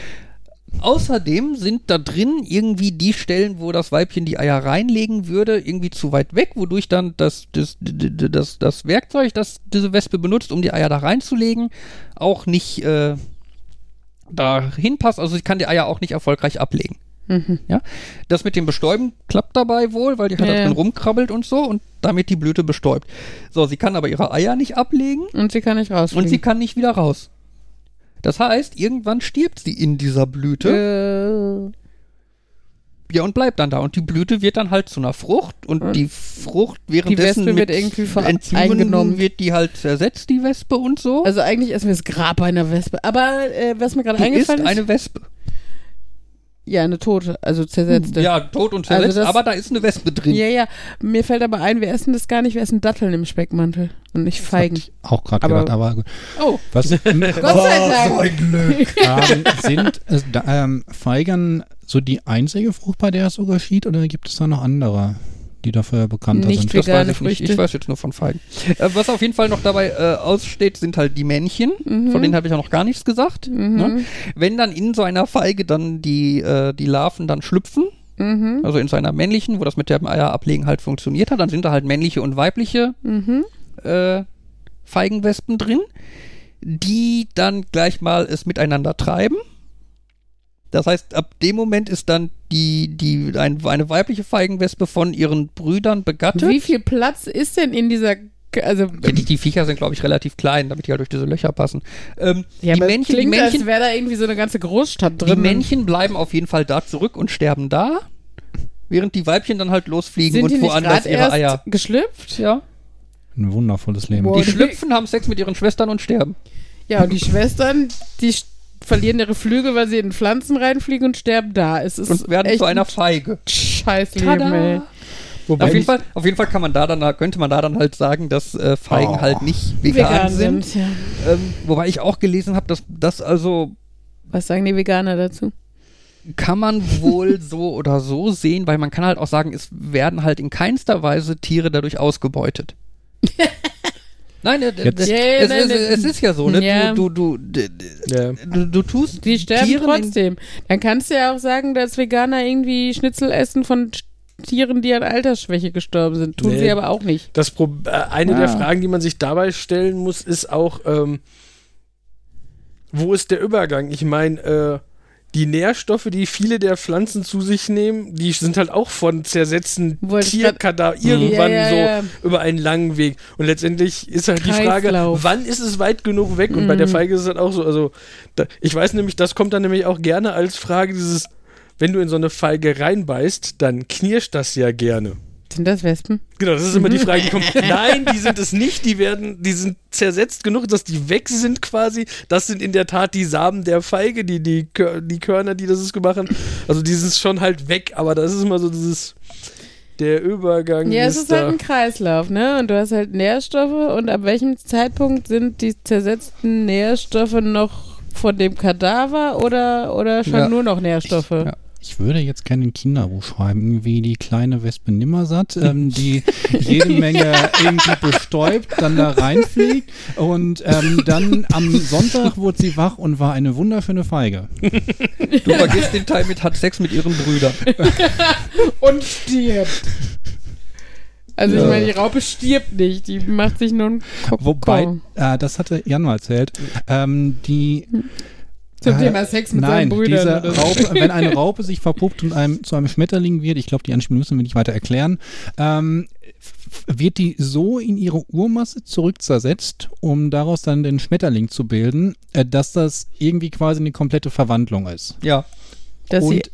Außerdem sind da drin irgendwie die Stellen, wo das Weibchen die Eier reinlegen würde, irgendwie zu weit weg, wodurch dann das, das, das, das Werkzeug, das diese Wespe benutzt, um die Eier da reinzulegen, auch nicht äh, dahin passt. Also sie kann die Eier auch nicht erfolgreich ablegen. Mhm. Ja? Das mit dem Bestäuben klappt dabei wohl, weil die halt Ja, da drin rumkrabbelt und so und damit die Blüte bestäubt. So, sie kann aber ihre Eier nicht ablegen Und sie kann nicht rausfliegen. und sie kann nicht wieder raus. Das heißt, irgendwann stirbt sie in dieser Blüte. äh, Ja, und bleibt dann da. Und die Blüte wird dann halt zu einer Frucht und Und die Frucht währenddessen Wespe mit wird irgendwie Enzymen eingenommen. wird die halt zersetzt, die Wespe und so. also eigentlich essen wir das Grab einer Wespe. Aber äh, was mir gerade die ist eingefallen ist, eine Wespe. Ja, eine tote, also zersetzte. Ja, tot und Also zersetzt, das- aber da ist eine Wespe drin. ja, ja. Mir fällt aber ein, wir essen das gar nicht, wir essen Datteln im Speckmantel und nicht Feigen. Auch gerade Aber- gedacht, aber gut. Oh, Was Gott sei Dank. ähm, sind äh, ähm, Feigen so die einzige Frucht, bei der es so geschieht, oder gibt es da noch andere, die dafür bekannter Nicht sind? Das Vegane weiß ich nicht. Ich weiß jetzt nur von Feigen. Äh, was auf jeden Fall noch dabei äh, aussteht, sind halt die Männchen. Von denen habe ich ja noch gar nichts gesagt. Mhm. Ne? Wenn dann in so einer Feige dann die, äh, die Larven dann schlüpfen, Mhm. also in so einer männlichen, wo das mit dem Eier ablegen halt funktioniert hat, dann sind da halt männliche und weibliche Mhm. äh, Feigenwespen drin, die dann gleich mal es miteinander treiben. Das heißt, ab dem Moment ist dann die, die, ein, eine weibliche Feigenwespe von ihren Brüdern begattet. Wie viel Platz ist denn in dieser, also die, die Viecher sind, glaube ich, relativ klein, damit die halt durch diese Löcher passen. Ähm, ja, die, aber Männchen, die, klingt, als Männchen, wäre da irgendwie so eine ganze Großstadt die drin. Männchen bleiben auf jeden Fall da zurück und sterben da, während die Weibchen dann halt losfliegen sind und die woanders ihre erst Eier. geschlüpft? Ja. Ein wundervolles Leben. Boah. Die schlüpfen, haben Sex mit ihren Schwestern und sterben. Ja, und die Schwestern, die verlieren ihre Flügel, weil sie in Pflanzen reinfliegen und sterben da. Es ist Und werden echt zu einer ein Feige. Scheißleben, ey. Wobei Auf jeden, Fall, auf jeden Fall kann man da dann, könnte man da dann halt sagen, dass äh, Feigen Oh. halt nicht vegan, Vegan sind. sind, ja. Ähm, wobei ich auch gelesen habe, dass das also Was sagen die Veganer dazu? kann man wohl so oder so sehen, weil man kann halt auch sagen, es werden halt in keinster Weise Tiere dadurch ausgebeutet. Nein, äh, es, nein, es, es ist ja so, ne? Ja. Du, du, du, du, du tust Die sterben trotzdem. Dann kannst du ja auch sagen, dass Veganer irgendwie Schnitzel essen von Tieren, die an Altersschwäche gestorben sind. Tun Nee. sie aber auch nicht. Das Pro äh, eine Ah. der Fragen, die man sich dabei stellen muss, ist auch, ähm, wo ist der Übergang? Ich meine, äh, die Nährstoffe, die viele der Pflanzen zu sich nehmen, die sind halt auch von zersetzten Tierkadaver irgendwann Ja, ja, so über einen langen Weg. Und letztendlich ist halt die Frage, Kreislauf. wann ist es weit genug weg? Und bei Mhm. der Feige ist es halt auch so. Also, da, ich weiß nämlich, das kommt dann nämlich auch gerne als Frage, dieses, wenn du in so eine Feige reinbeißt, dann knirscht das ja gerne. Sind das Wespen? Genau, das ist immer die Frage, die kommt. Nein, die sind es nicht, die werden, die sind zersetzt genug, dass die weg sind quasi. Das sind in der Tat die Samen der Feige, die, die, die Körner, die das ist gemacht haben. Also die sind schon halt weg, aber das ist immer so dieses, der Übergang Ja, es ist ist halt da. ein Kreislauf, ne? Und du hast halt Nährstoffe und ab welchem Zeitpunkt sind die zersetzten Nährstoffe noch von dem Kadaver oder, oder schon Ja. nur noch Nährstoffe? Ja. Ich würde jetzt gerne ein Kinderbuch schreiben, wie die kleine Wespe Nimmersatt, ähm, die jede Menge irgendwie bestäubt, dann da reinfliegt und ähm, dann am Sonntag wurde sie wach und war eine wunderschöne Feige. Du vergisst den Teil mit hat Sex mit ihren Brüdern. Und stirbt. Also ich meine, die Raupe stirbt nicht, die macht sich nur einen. Wobei, äh, das hatte Jan mal erzählt, ähm, die Zum äh, Thema Sex mit Nein, seinen Brüdern. diese. Raupe, wenn eine Raupe sich verpuppt und einem, zu einem Schmetterling wird, ich glaube, die Anspielung müssen wir nicht weiter erklären, ähm, wird die so in ihre Urmasse zurückzersetzt, um daraus dann den Schmetterling zu bilden, äh, dass das irgendwie quasi eine komplette Verwandlung ist. Ja. dass, sie, und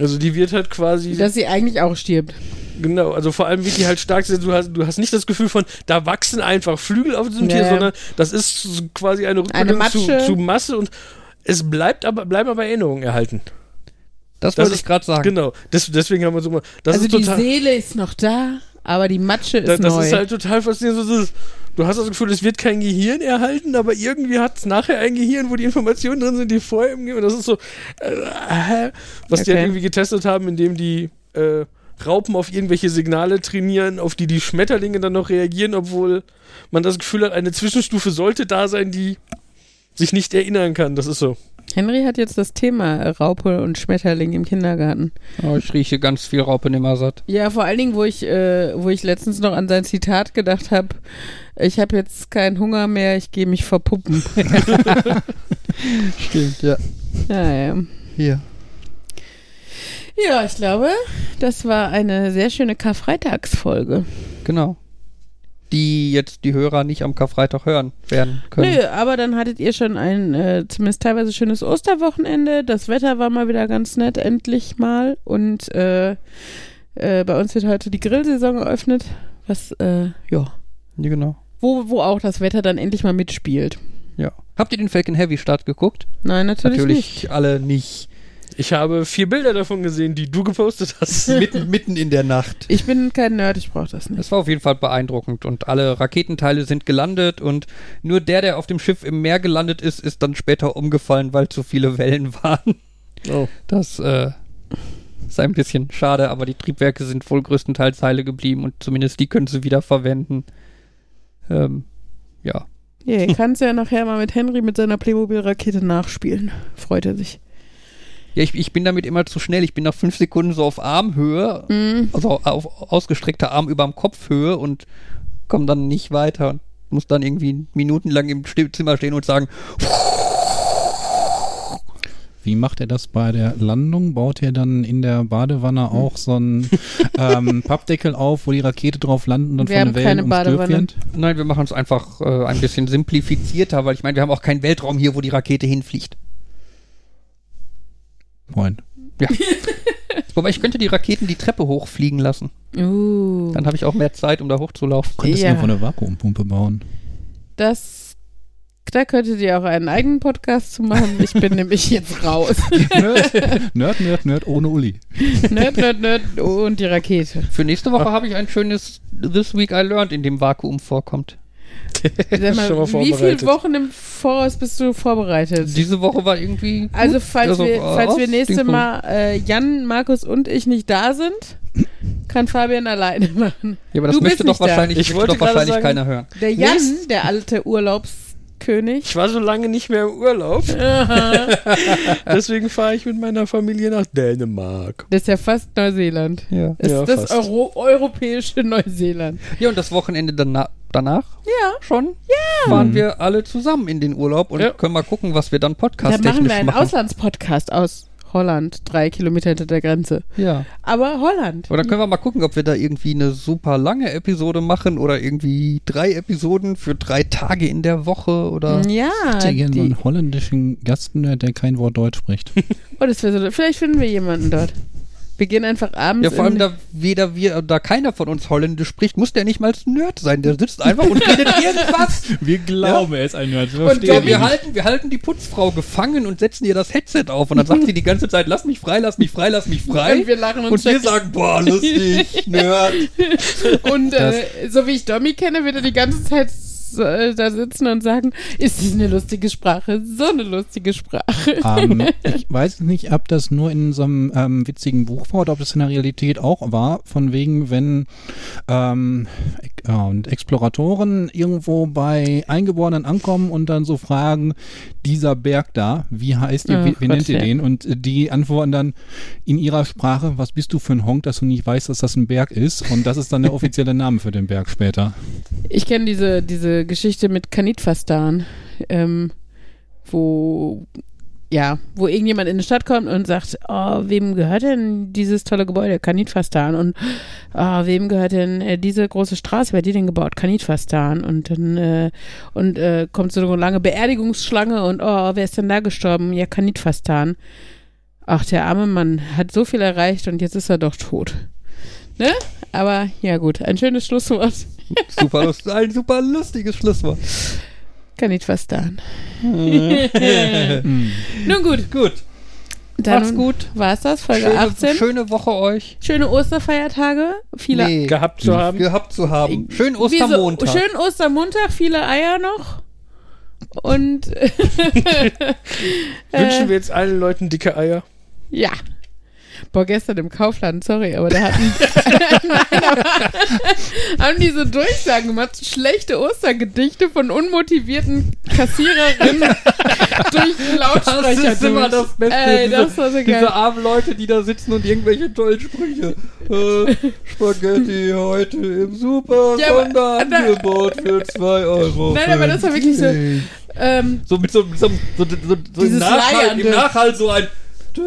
Also die wird halt quasi, dass sie eigentlich auch stirbt. genau, also vor allem wird die halt stark, du hast, du hast nicht das Gefühl von, da wachsen einfach Flügel auf diesem Ja. Tier, sondern das ist quasi eine Eine Rückbildung zu, Matsche. zu Masse und es bleibt aber, bleiben aber Erinnerungen erhalten. Das, Das wollte ich gerade sagen. Genau, das, deswegen haben wir so mal, das also ist die. Seele ist noch da, aber die Matsche ist Das, das neu. ist halt total faszinierend. So, das, du hast das Gefühl, es wird kein Gehirn erhalten, aber irgendwie hat es nachher ein Gehirn, wo die Informationen drin sind, die vorher im Gehirn. Das ist so, äh, was die Okay. halt irgendwie getestet haben, indem die äh, Raupen auf irgendwelche Signale trainieren, auf die die Schmetterlinge dann noch reagieren, obwohl man das Gefühl hat, eine Zwischenstufe sollte da sein, die sich nicht erinnern kann. Das ist so. Henry hat jetzt das Thema Raupe und Schmetterling im Kindergarten. Oh, ich rieche ganz viel Raupe Nimmersatt. Ja, vor allen Dingen, wo ich, äh, wo ich letztens noch an sein Zitat gedacht habe, ich habe jetzt keinen Hunger mehr, ich gehe mich verpuppen. Stimmt, ja. ja, ja. Hier. ja, ich glaube, das war eine sehr schöne Karfreitagsfolge. Genau. Die jetzt die Hörer nicht am Karfreitag hören werden können. Nö, aber dann hattet ihr schon ein äh, zumindest teilweise schönes Osterwochenende. Das Wetter war mal wieder ganz nett, endlich mal. Und äh, äh, bei uns wird heute die Grillsaison eröffnet, was, äh, ja, Ja, genau. wo, wo auch das Wetter dann endlich mal mitspielt. Ja. Habt ihr den Falcon Heavy Start geguckt? Nein, natürlich, nicht. alle nicht. Ich habe vier Bilder davon gesehen, die du gepostet hast. mitten, mitten in der Nacht. Ich bin kein Nerd, ich brauche das nicht. Das war auf jeden Fall beeindruckend und alle Raketenteile sind gelandet und nur der, der auf dem Schiff im Meer gelandet ist, ist dann später umgefallen, weil zu viele Wellen waren. Oh. Das äh, ist ein bisschen schade, aber die Triebwerke sind wohl größtenteils heile geblieben und zumindest die können sie wieder verwenden. Ähm, ja. Ja, ihr kannst ja nachher mal mit Henry mit seiner Playmobil-Rakete nachspielen. Freut er sich. Ja, ich, ich bin damit immer zu schnell. Ich bin nach fünf Sekunden so auf Armhöhe, Mhm. also auf ausgestreckter Arm über dem Kopfhöhe und komme dann nicht weiter und muss dann irgendwie minutenlang im Zimmer stehen und sagen, Wie macht er das bei der Landung? Baut er dann in der Badewanne auch so einen ähm, Pappdeckel auf, wo die Rakete drauf landet und Wir von haben den keine Wellen umstürzt nein, wir machen es einfach äh, ein bisschen simplifizierter, weil ich meine, wir haben auch keinen Weltraum hier, wo die Rakete hinfliegt. Moin. Wobei ich könnte die Raketen die Treppe hochfliegen lassen. Uh, Dann habe ich auch mehr Zeit, um da hochzulaufen. Könntest Ja. du von eine Vakuumpumpe bauen? das, da könntet ihr auch einen eigenen Podcast zu machen. Ich bin nämlich jetzt raus. Nerd, Nerd, Nerd, Nerd ohne Uli. Nerd, Nerd, Nerd und die Rakete. Für nächste Woche habe ich ein schönes This Week I Learned, in dem Vakuum vorkommt. Mal, wie viele. Wochen im Voraus bist du vorbereitet? Diese Woche war irgendwie. Also gut. falls Also, wir, äh, falls wir nächste Mal äh, Jan, Markus und ich nicht da sind, kann Fabian alleine machen. Ja, aber das Du möchte doch wahrscheinlich, Ich möchte wollte doch wahrscheinlich sagen- keiner hören. Der Jan, der alte Urlaubskönig. Ich war so lange nicht mehr im Urlaub, deswegen fahre ich mit meiner Familie nach Dänemark. Das ist ja fast Neuseeland. Ja. Das Ja, ist das fast. Euro europäische Neuseeland. ja, und das Wochenende danach, danach Ja. schon fahren wir alle zusammen in den Urlaub und Ja. können mal gucken, was wir dann Da machen podcast-technisch wir einen machen. Auslandspodcast aus Holland, drei Kilometer hinter der Grenze. Ja. Aber Holland. Aber dann können wir mal gucken, ob wir da irgendwie eine super lange Episode machen oder irgendwie drei Episoden für drei Tage in der Woche oder. Ja, Ich hätte gerne so einen holländischen Gastnerd, der kein Wort Deutsch spricht. oh, das wäre so, vielleicht finden wir jemanden dort. Wir gehen einfach abends. Ja, vor allem da weder wir, da keiner von uns Holländisch spricht, muss der nicht mal ein Nerd sein. Der sitzt einfach und redet irgendwas. Wir glauben, er ist ein Nerd. Wir Und Ja, wir halten, wir halten die Putzfrau gefangen und setzen ihr das Headset auf. Und dann sagt sie die ganze Zeit, lass mich frei, lass mich frei, lass mich frei. Und wir lachen uns Und wir sagen, boah, lustig, Nerd. Und äh, so wie ich Domi kenne, wird er die ganze Zeit äh, da sitzen und sagen, ist das eine lustige Sprache? So eine lustige Sprache. ähm, ich weiß nicht, ob das nur in so einem ähm, witzigen Buch war oder ob das in der Realität auch war, von wegen, wenn ähm, ja, und Exploratoren irgendwo bei Eingeborenen ankommen und dann so fragen, dieser Berg da, wie heißt ihr, wie, wie nennt ihr den? Und äh, die antworten dann in ihrer Sprache, was bist du für ein Honk, dass du nicht weißt, dass das ein Berg ist? Und das ist dann der offizielle Name für den Berg später. Ich kenne diese, diese Geschichte mit Kanitfastan, ähm, wo ja, wo irgendjemand in die Stadt kommt und sagt, oh, wem gehört denn dieses tolle Gebäude? Kanitfastan. Und oh, wem gehört denn äh, diese große Straße? Wer hat die denn gebaut? Kanitfastan. Und dann äh, und äh, kommt so eine lange Beerdigungsschlange und oh, wer ist denn da gestorben? Ja, Kanitfastan. Ach, der arme Mann hat so viel erreicht und jetzt ist er doch tot. Ne? Aber ja gut, ein schönes Schlusswort. Super lustig, ein super lustiges Schlusswort. Kanitfastan. Hm. Nun gut, Gut, dann macht's gut. war's das, Folge Schöne, 18. schöne Woche euch. Schöne Osterfeiertage. Viele Nee, Gehabt zu haben. gehabt zu haben. Schönen Wie so- Ostermontag. schönen Ostermontag, viele Eier noch. Und Wünschen wir jetzt allen Leuten dicke Eier. ja. Boah, gestern im Kaufland, sorry, aber da hatten Nein, aber haben die so Durchsagen gemacht, schlechte Ostergedichte von unmotivierten Kassiererinnen durch den Lautsprecher Das ist immer das Beste. Ey, diese, das war so geil. diese armen Leute, die da sitzen und irgendwelche tollen Sprüche. Äh, Spaghetti heute im Super Ja, Sonderangebot für 2 Euro. Nein, aber das war wirklich so, ähm, So mit so, so, so, so, so Leiernde. im Nachhalt so ein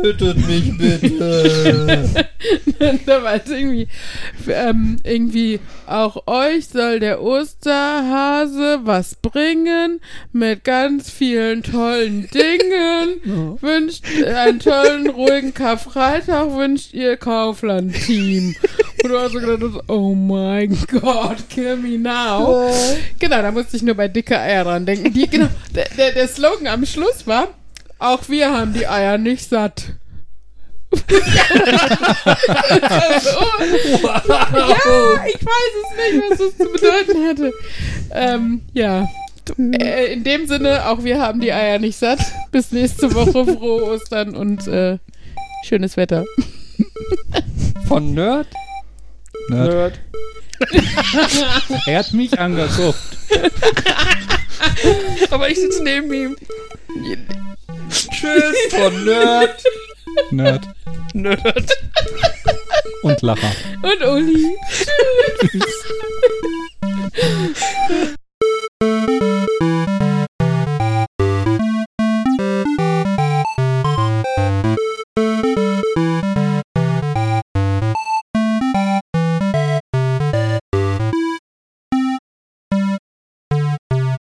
Tötet mich bitte. da war es irgendwie, ähm, irgendwie, auch euch soll der Osterhase was bringen mit ganz vielen tollen Dingen. Wünscht äh, einen tollen, ruhigen Karfreitag, wünscht ihr Kaufland-Team. Und du hast so gedacht, oh mein Gott, kill me now. Genau, da musste ich nur bei dicke Eier dran denken. Die, genau, der, der, der Slogan am Schluss war, auch wir haben die Eier nicht satt. Ja, ich weiß es nicht, was das zu bedeuten hatte. Ähm, ja. Äh, in dem Sinne, auch wir haben die Eier nicht satt. Bis nächste Woche, frohe Ostern und äh, schönes Wetter. Von Nerd? Nerd. Nerd. Er hat mich angeguckt. Aber ich sitze neben ihm. Tschüss von Nerd. Nerd. Nerd. Und Lacher. Und Uli. Tschüss.